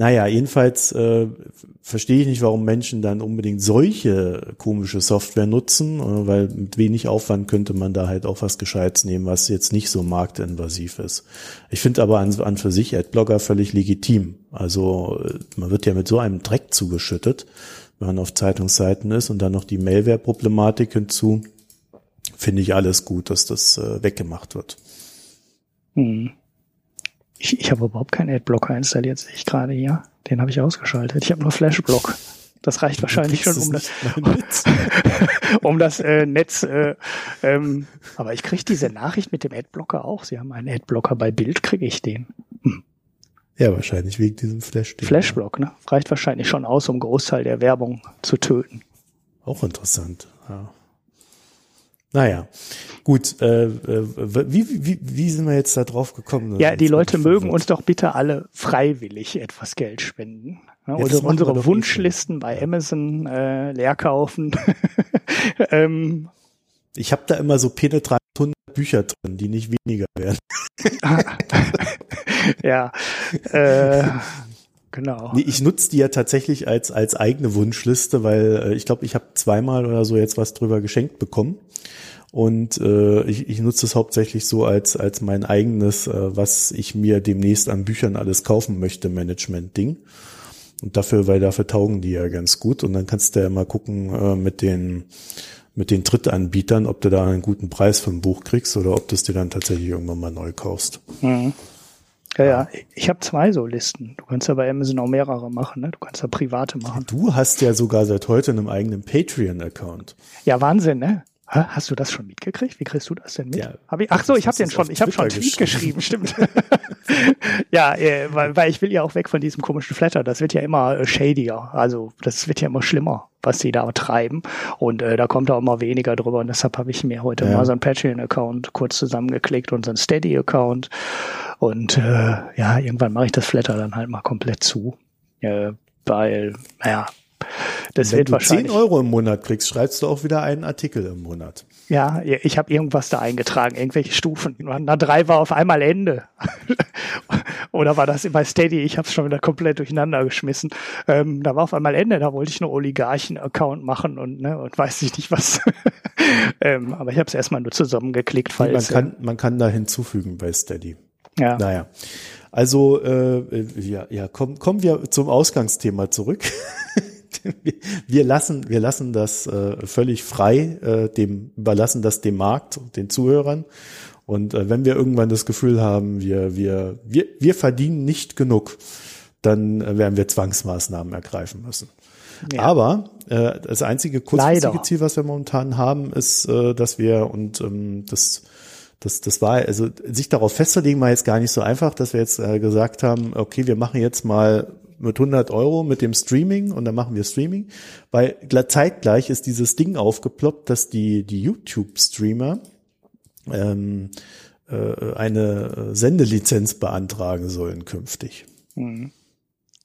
naja, jedenfalls äh, verstehe ich nicht, warum Menschen dann unbedingt solche komische Software nutzen, äh, weil mit wenig Aufwand könnte man da halt auch was Gescheites nehmen, was jetzt nicht so marktinvasiv ist. Ich finde aber an, an für sich Adblogger völlig legitim. Also äh, man wird ja mit so einem Dreck zugeschüttet, wenn man auf Zeitungsseiten ist und dann noch die Mailware-Problematik hinzu. Finde ich alles gut, dass das äh, weggemacht wird. Hm. Ich, ich habe überhaupt keinen Adblocker installiert, sehe ich gerade hier. Den habe ich ausgeschaltet. Ich habe nur Flashblock. Das reicht wahrscheinlich schon, um das, um das äh, Netz. Äh, ähm, aber ich kriege diese Nachricht mit dem Adblocker auch. Sie haben einen Adblocker bei Bild, kriege ich den. Hm. Ja, wahrscheinlich wegen diesem Flash. Flashblock, ne? Reicht wahrscheinlich schon aus, um Großteil der Werbung zu töten. Auch interessant. Ja. Naja, gut. Äh, äh wie, wie, wie sind wir jetzt da drauf gekommen? Ja, die Leute mögen uns doch bitte alle freiwillig etwas Geld spenden. Ja, ja, unsere unsere Wunschlisten bei Amazon äh, leer kaufen. ähm, ich habe da immer so penetrant 100 Bücher drin, die nicht weniger werden. ja. Äh, Genau. Nee, ich nutze die ja tatsächlich als, als eigene Wunschliste, weil äh, ich glaube, ich habe zweimal oder so jetzt was drüber geschenkt bekommen. Und äh, ich, ich nutze es hauptsächlich so als, als mein eigenes, äh, was ich mir demnächst an Büchern alles kaufen möchte, Management-Ding. Und dafür, weil dafür taugen die ja ganz gut. Und dann kannst du ja mal gucken äh, mit den mit den Drittanbietern, ob du da einen guten Preis für ein Buch kriegst oder ob du es dir dann tatsächlich irgendwann mal neu kaufst. Mhm. Ja, ja, ich habe zwei so Listen. Du kannst ja bei Amazon auch mehrere machen, ne? Du kannst ja private machen. Du hast ja sogar seit heute einen eigenen Patreon-Account. Ja, Wahnsinn, ne? Hast du das schon mitgekriegt? Wie kriegst du das denn mit? Ja, hab ich, ach so, ich habe den schon, ich habe schon einen Tweet geschrieben, stimmt. ja, äh, weil, weil ich will ja auch weg von diesem komischen Flatter. Das wird ja immer äh, shadier. Also das wird ja immer schlimmer, was die da treiben. Und äh, da kommt auch immer weniger drüber. Und deshalb habe ich mir heute ja. mal so einen Patreon-Account kurz zusammengeklickt und so einen Steady-Account. Und äh, ja, irgendwann mache ich das Flatter dann halt mal komplett zu. Äh, weil, naja, das Wenn wird du wahrscheinlich. 10 Euro im Monat kriegst, schreibst du auch wieder einen Artikel im Monat. Ja, ich habe irgendwas da eingetragen, irgendwelche Stufen. Na, drei war auf einmal Ende. Oder war das bei Steady? Ich habe es schon wieder komplett durcheinander geschmissen. Ähm, da war auf einmal Ende. Da wollte ich einen Oligarchen-Account machen und, ne, und weiß ich nicht was. ähm, aber ich habe es erstmal nur zusammengeklickt. Falls, man, kann, man kann da hinzufügen bei Steady. Ja. Naja. Also äh, ja, ja komm, kommen wir zum Ausgangsthema zurück. wir lassen, wir lassen das äh, völlig frei, äh, dem, überlassen das dem Markt, den Zuhörern. Und äh, wenn wir irgendwann das Gefühl haben, wir, wir, wir, wir verdienen nicht genug, dann äh, werden wir Zwangsmaßnahmen ergreifen müssen. Ja. Aber äh, das einzige kurzfristige Ziel, was wir momentan haben, ist, äh, dass wir und ähm, das das, das war, also sich darauf festzulegen, war jetzt gar nicht so einfach, dass wir jetzt äh, gesagt haben, okay, wir machen jetzt mal mit 100 Euro mit dem Streaming und dann machen wir Streaming, weil zeitgleich ist dieses Ding aufgeploppt, dass die, die YouTube-Streamer ähm, äh, eine Sendelizenz beantragen sollen künftig. Mhm.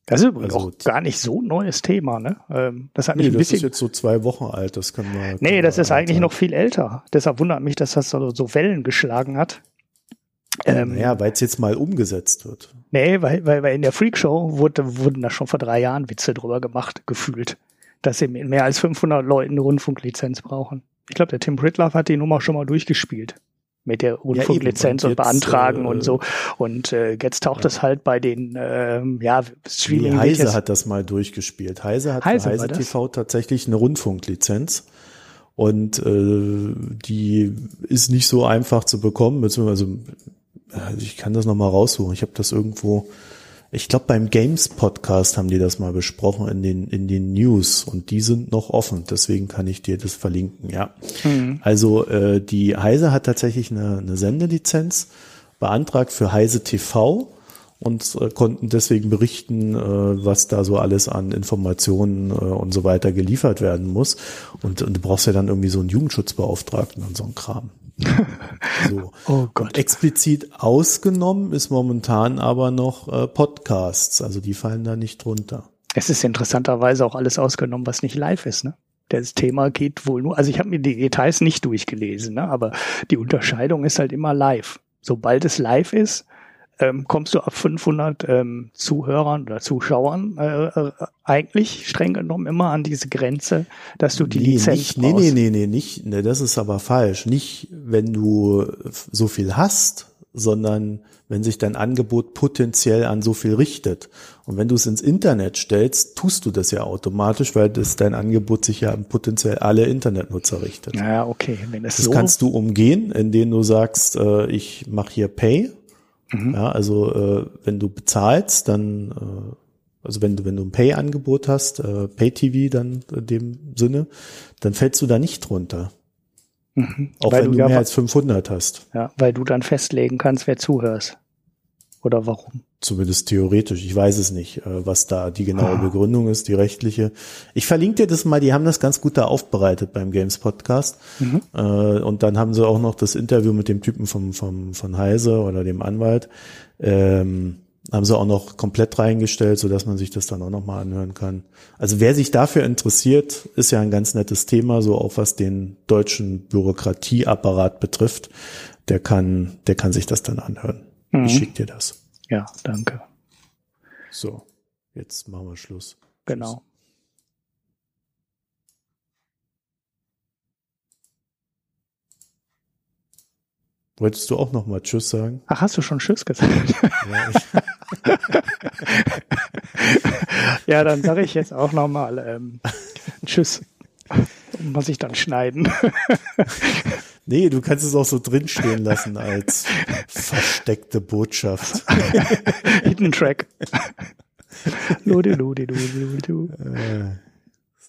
Das ist übrigens also, auch gar nicht so ein neues Thema, ne? Ähm, das hat mich nee, ein bisschen. Das ist jetzt so zwei Wochen alt, das können wir. Nee, das ist eigentlich noch viel älter. Deshalb wundert mich, dass das so, so Wellen geschlagen hat. Ähm, ja, weil es jetzt mal umgesetzt wird. Nee, weil, weil, weil in der Freakshow wurde, wurden da schon vor drei Jahren Witze drüber gemacht, gefühlt, dass sie mehr als 500 Leuten eine Rundfunklizenz brauchen. Ich glaube, der Tim Pritloff hat die Nummer schon mal durchgespielt mit der Rundfunklizenz ja, und, und jetzt, beantragen äh, und so. Und äh, jetzt taucht es ja. halt bei den äh, ja, Streaming. Nee, Heise hat das mal durchgespielt. Heise hat Heise, Heise TV tatsächlich eine Rundfunklizenz. Und äh, die ist nicht so einfach zu bekommen, beziehungsweise äh, ich kann das nochmal raussuchen. Ich habe das irgendwo, ich glaube beim Games Podcast haben die das mal besprochen in den, in den News und die sind noch offen, deswegen kann ich dir das verlinken, ja. Mhm. Also äh, die Heise hat tatsächlich eine, eine Sendelizenz beantragt für Heise TV und äh, konnten deswegen berichten, äh, was da so alles an Informationen äh, und so weiter geliefert werden muss. Und, und du brauchst ja dann irgendwie so einen Jugendschutzbeauftragten und so ein Kram. So. Oh Gott. Explizit ausgenommen ist momentan aber noch äh, Podcasts, also die fallen da nicht drunter. Es ist interessanterweise auch alles ausgenommen, was nicht live ist, ne? Das Thema geht wohl nur, also ich habe mir die Details nicht durchgelesen, ne? aber die Unterscheidung ist halt immer live. Sobald es live ist, ähm, kommst du ab 500 ähm, Zuhörern oder Zuschauern äh, äh, eigentlich streng genommen immer an diese Grenze, dass du die nee, Lizenz nicht, brauchst. Nee, nee, nee, nee, nicht, nee, das ist aber falsch. Nicht, wenn du so viel hast, sondern wenn sich dein Angebot potenziell an so viel richtet. Und wenn du es ins Internet stellst, tust du das ja automatisch, weil das dein Angebot sich ja an potenziell alle Internetnutzer richtet. Ja, okay. Wenn das das so kannst du umgehen, indem du sagst, äh, ich mache hier Pay Mhm. Ja, also äh, wenn du bezahlst, dann äh, also wenn du wenn du ein Pay-Angebot hast, äh, Pay-TV dann in dem Sinne, dann fällst du da nicht drunter. Mhm. Auch weil wenn du, du mehr als 500 hast. Ja, weil du dann festlegen kannst, wer zuhörst. Oder warum? Zumindest theoretisch. Ich weiß es nicht, äh, was da die genaue. Begründung ist, die rechtliche. Ich verlinke dir das mal, die haben das ganz gut da aufbereitet beim Games Podcast. Mhm. Äh, und dann haben sie auch noch das Interview mit dem Typen vom, vom, von Heise oder dem Anwalt. Ähm, haben sie auch noch komplett reingestellt, so dass man sich das dann auch noch mal anhören kann. Also wer sich dafür interessiert, ist ja ein ganz nettes Thema, so auch was den deutschen Bürokratieapparat betrifft. Der kann, der kann sich das dann anhören. Mhm. Ich schicke dir das. Ja, danke. So, jetzt machen wir Schluss. Genau. Tschüss. Wolltest du auch noch mal Tschüss sagen? Ach, hast du schon Tschüss gesagt? Ja, ja dann sage ich jetzt auch noch mal ähm, Tschüss. Muss ich dann schneiden. Nee, du kannst es auch so drinstehen lassen als versteckte Botschaft. Hidden Track. Lode, lode, lode, lode.